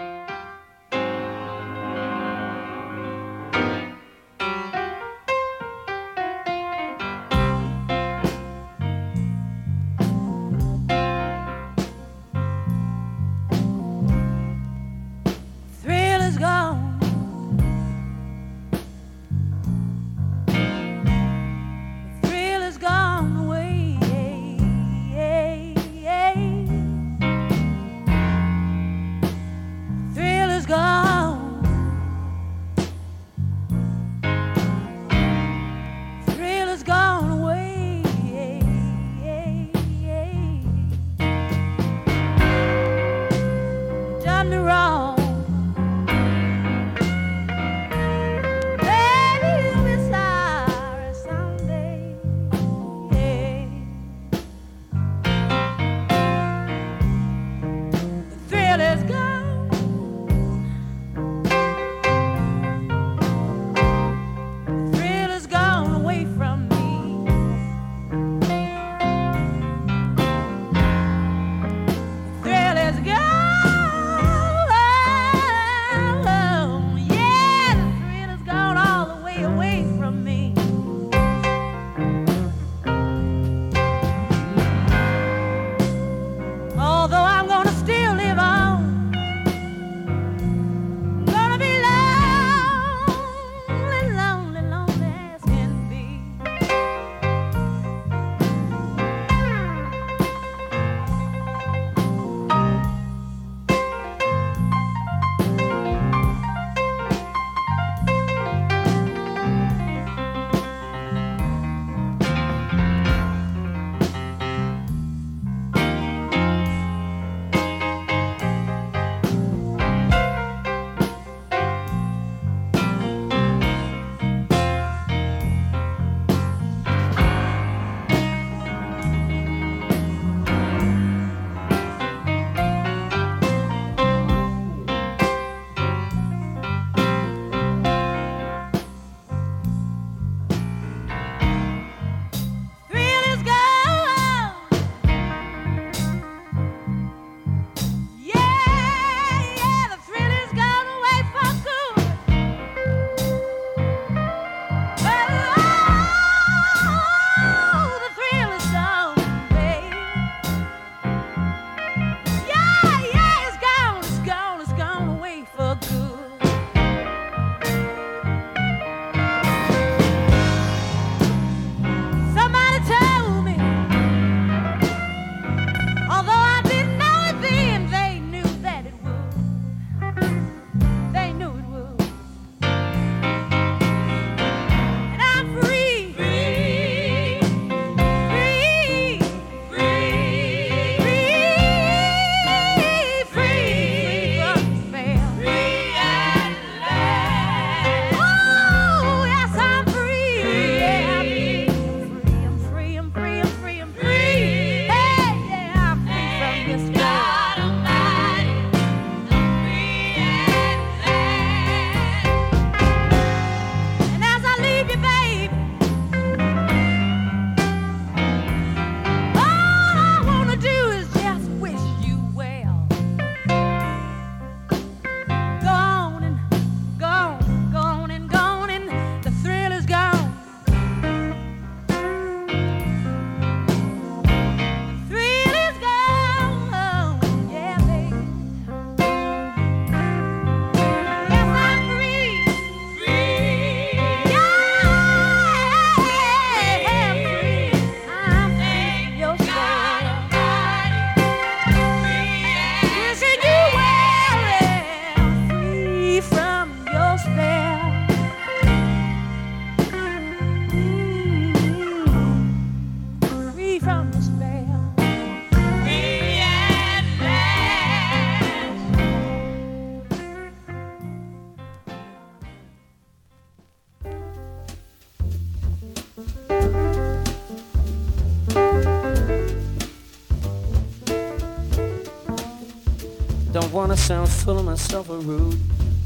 Sound full of myself or rude.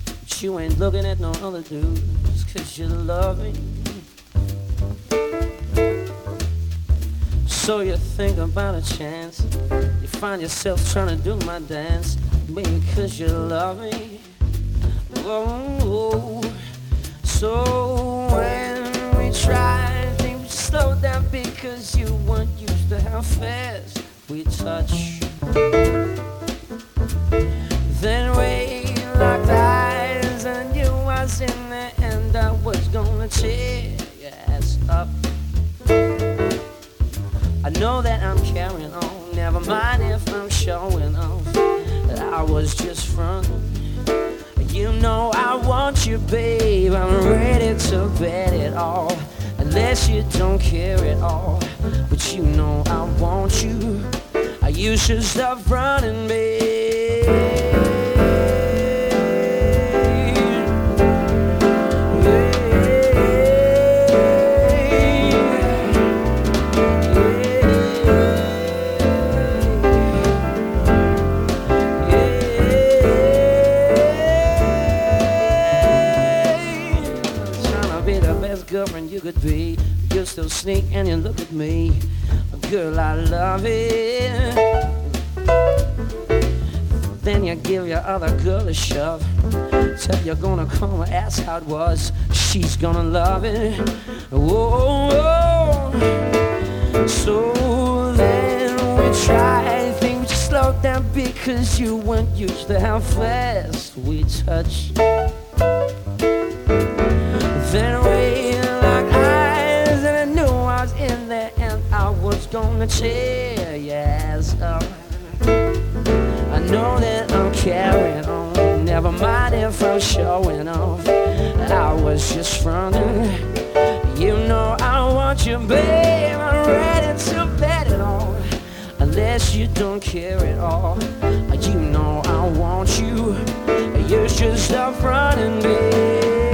But you ain't looking at no other dudes, cause you love me. So you think about a chance. You find yourself trying to do my dance. Maybe cause you love me. Whoa. So when we try, things slow down because you weren't used to how fast we touch. In there and I was gonna tear your ass up. I know that I'm carrying on, never mind if I'm showing off. I was just fronting. You know I want you, babe. I'm ready to bet it all. Unless you don't care at all. But you know I want you. You should stop running, girlfriend could be. You're still sneak and you look at me. Girl, I love it. Then you give your other girl a shove. Tell you're gonna come and ask how it was. She's gonna love it. Whoa, whoa. So then we try things to slow down because you weren't used to how fast we touch. Then we was gonna tear your. I know that I'm carrying on. Never mind if I'm showing off. I was just running. You know I want you, babe. I'm ready to bet it all. Unless you don't care at all. You know I want you. You should stop running, babe.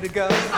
To go.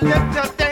I looked up.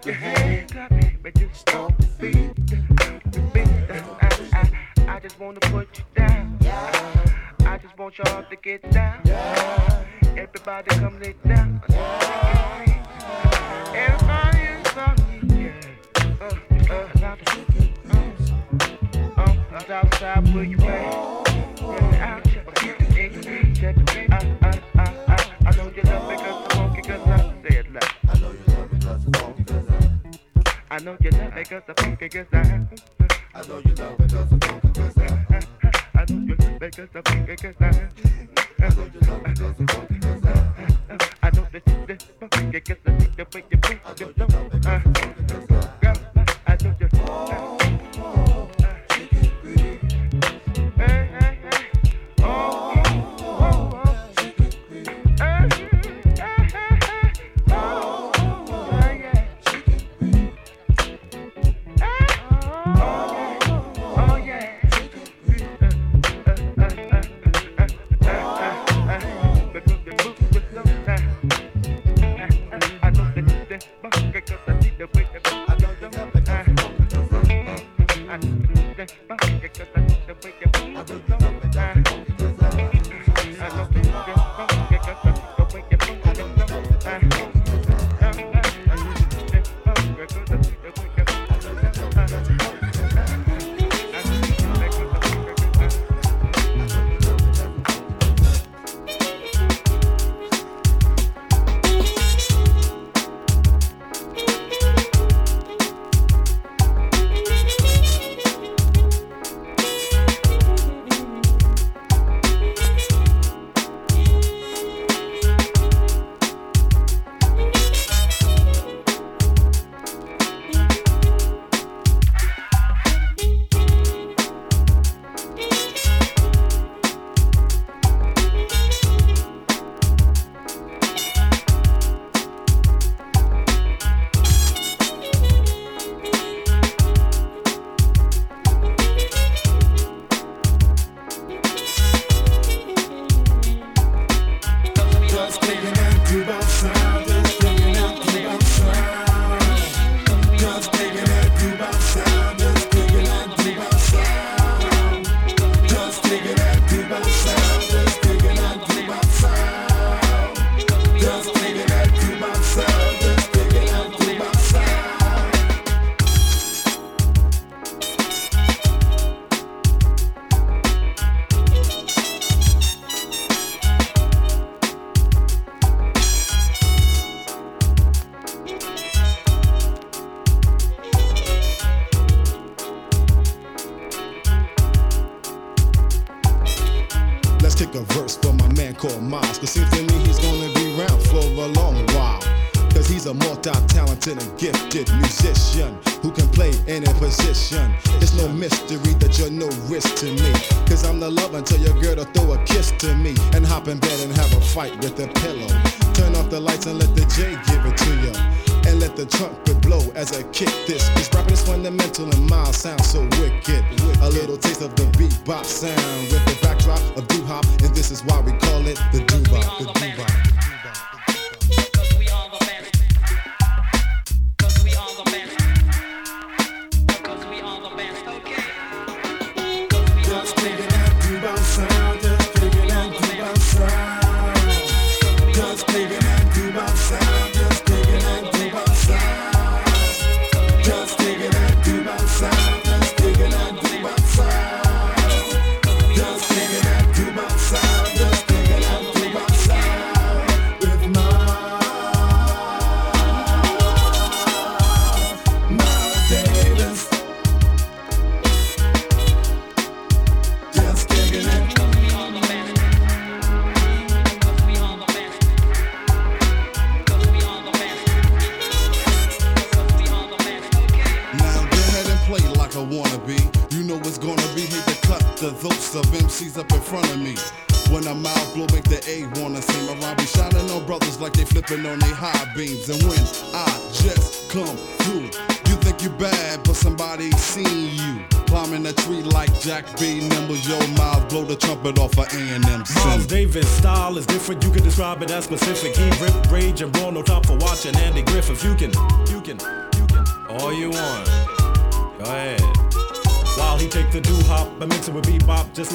clap your hands, but just don't beat the beat. I, I, I just wanna put you down. I just want y'all to get down. Everybody come lay down. Everybody is on me. Yeah. Uh, uh, uh, uh, uh, outside where you at? I know you love it cause I'm funky cause I I know you love it cause I'm funky cause I I know you love it cause I'm funky cause I I know you love it cause I'm funky cause I I know that you're funky cause I think the way you move I know you love it cause I'm funky cause I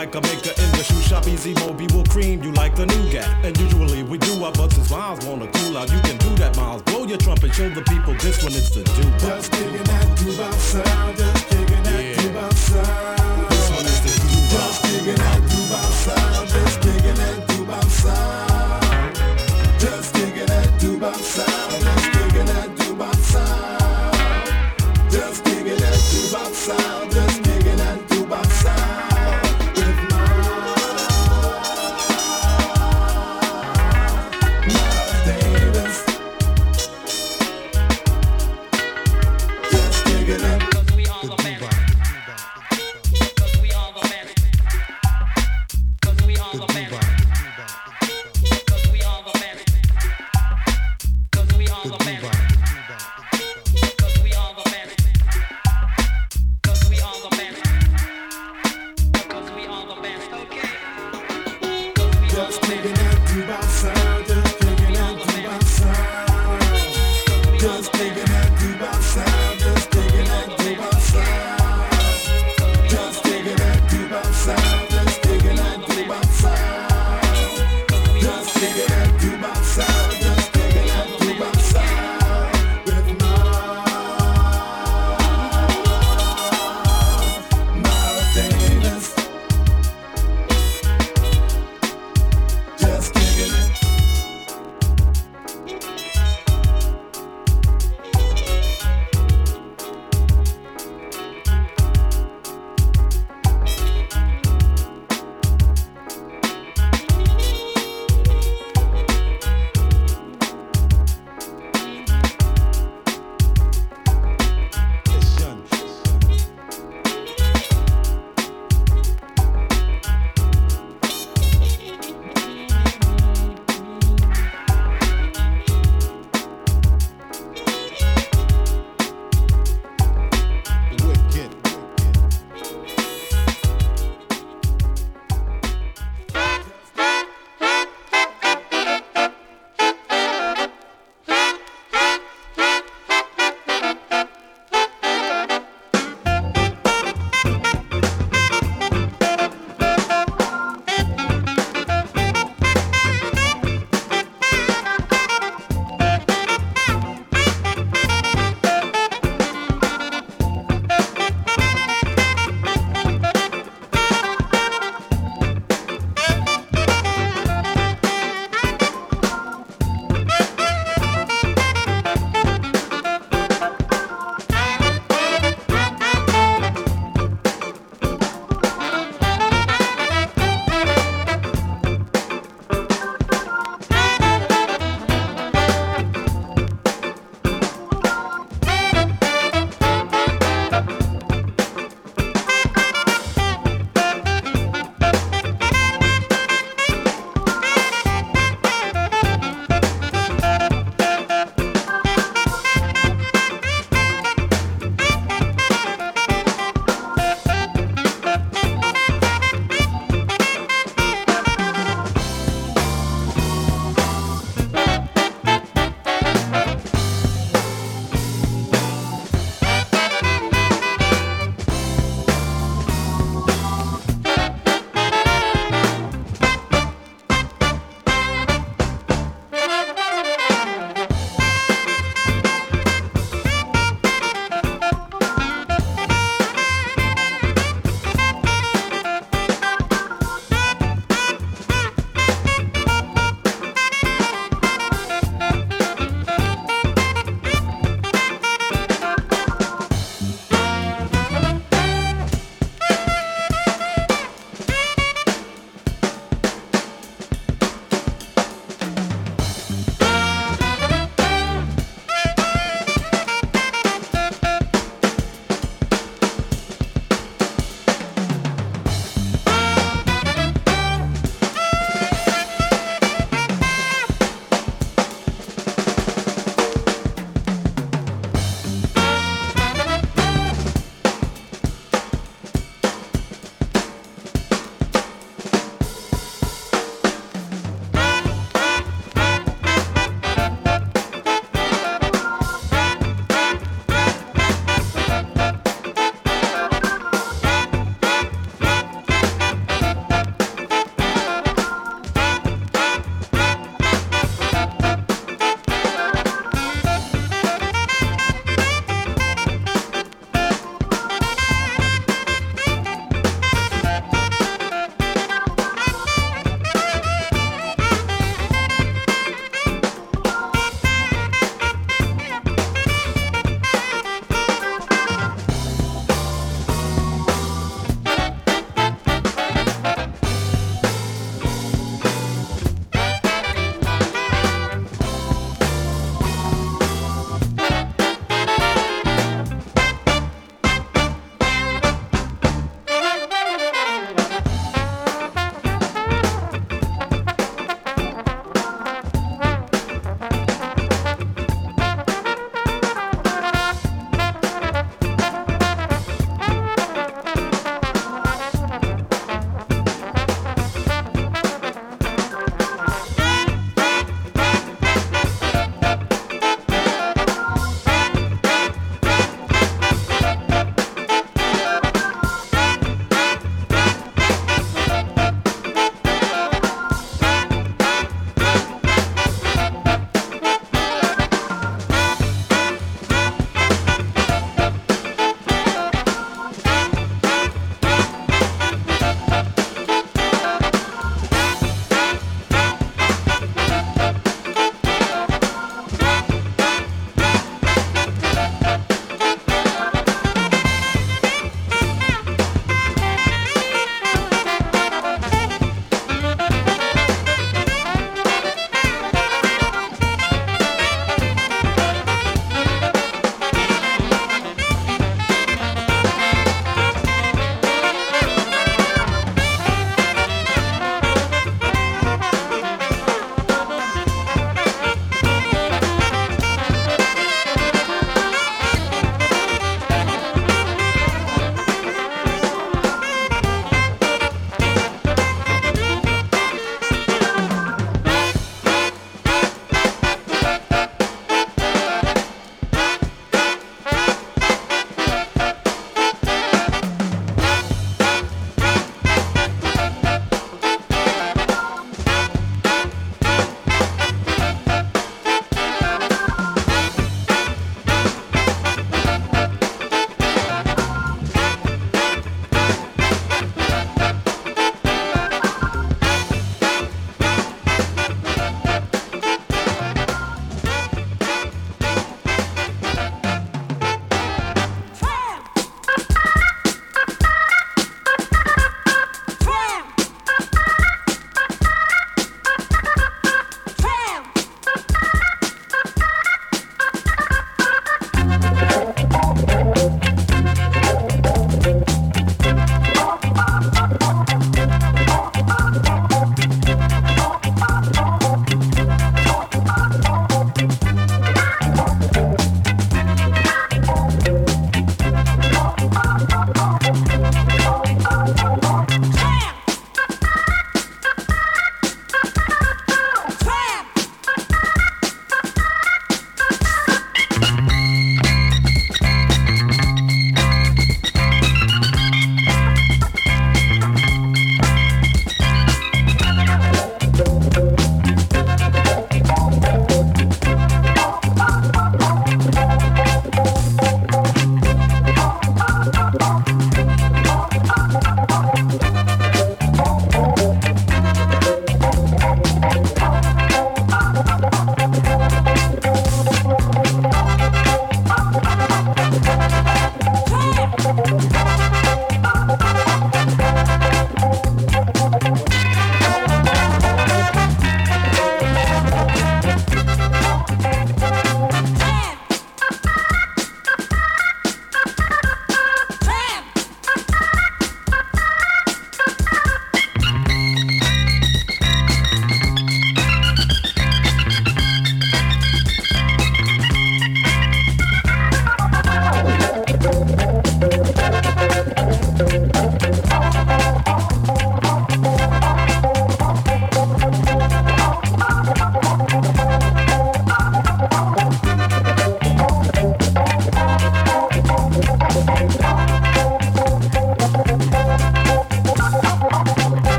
like a big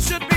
should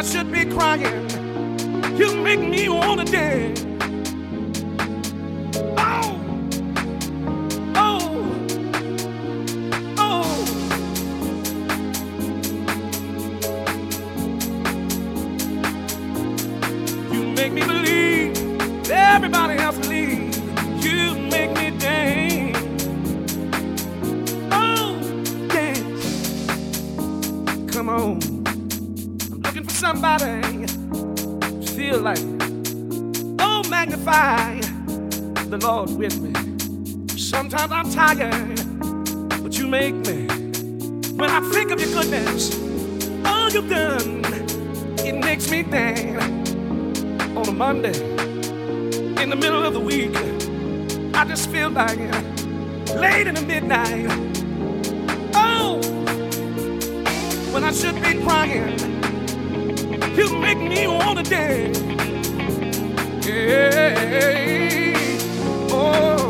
I should be crying. You make me wanna dance. I'm tired, but you make me. When I think of your goodness, all you've done, it makes me dance. On a Monday, in the middle of the week, I just feel like late in the midnight. Oh, when I should be crying, you make me want to dance. Yeah. Oh.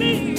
me.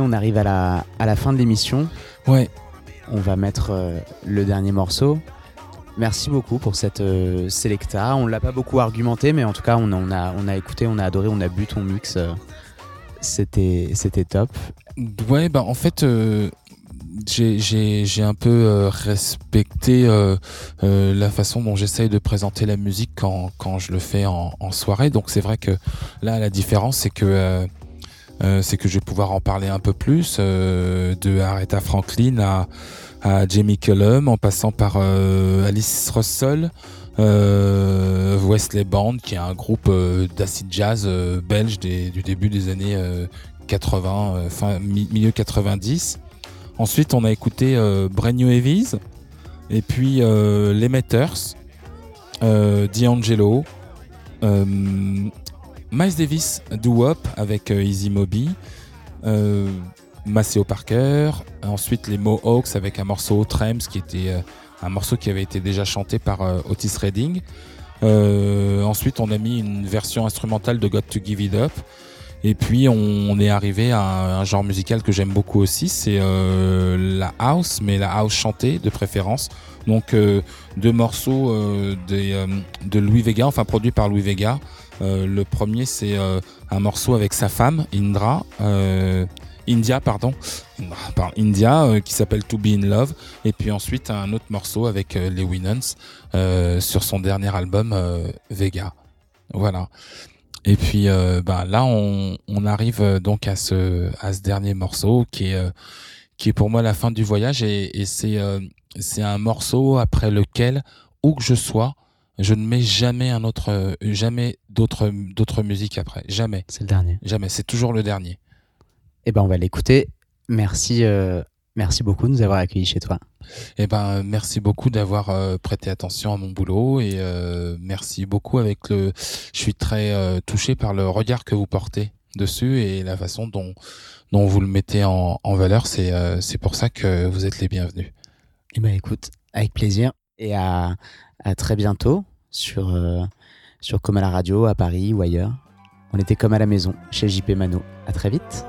On arrive à la, à la fin de l'émission. Ouais. On va mettre euh, le dernier morceau. Merci beaucoup pour cette euh, Selecta. On l'a pas beaucoup argumenté, mais en tout cas, on, a- on a, on a écouté, on a adoré, on a bu ton mix. euh, C'était c'était top. Ouais, bah en fait, euh, j'ai- un peu euh, respecté euh, la façon dont j'essaye de présenter la musique quand, quand je le fais en, en soirée. Donc c'est vrai que là, la différence, c'est que euh, c'est que je vais pouvoir en parler un peu plus euh, de Aretha Franklin à, Jamie Cullum, en passant par euh, Alice Russell. Wesley Band, qui est un groupe d'acid jazz belge du début des années euh, 80, euh, fin mi- milieu 90. Ensuite, on a écouté New Heavies, et puis Les Metters, D'Angelo, Miles Davis, Do Wop avec euh, Easy Moby, euh, Maceo Parker, ensuite les Mohawks avec un morceau Trems qui était euh, un morceau qui avait été déjà chanté par Otis Redding. Ensuite, on a mis une version instrumentale de Got to Give It Up. Et puis, on, est arrivé à un, genre musical que j'aime beaucoup aussi, c'est la house, mais la house chantée de préférence. Donc, deux morceaux de Louis Vega, enfin produits par Louis Vega. Euh, le premier, c'est euh, un morceau avec sa femme, Indra, euh, India, pardon, India, euh, qui s'appelle To Be in Love. Et puis ensuite, un autre morceau avec les Winans euh, sur son dernier album, Vega. Voilà. Et puis bah, là, on, on arrive donc à ce, à ce dernier morceau qui est, qui est pour moi la fin du voyage et, et c'est c'est un morceau après lequel, où que je sois, je ne mets jamais un autre, euh, jamais d'autres d'autres musiques après, jamais. C'est le dernier. Jamais, c'est toujours le dernier. Eh ben, on va l'écouter. Merci, euh, merci beaucoup de nous avoir accueillis chez toi. Eh ben, merci beaucoup d'avoir euh, prêté attention à mon boulot et euh, merci beaucoup avec le. Je suis très euh, touché par le regard que vous portez dessus et la façon dont dont vous le mettez en, en valeur. C'est euh, c'est pour ça que vous êtes les bienvenus. Eh ben, écoute, avec plaisir. Et à, très bientôt sur, euh, sur Comme à la radio, à Paris ou ailleurs. On était comme à la maison, chez JP Mano. À très vite.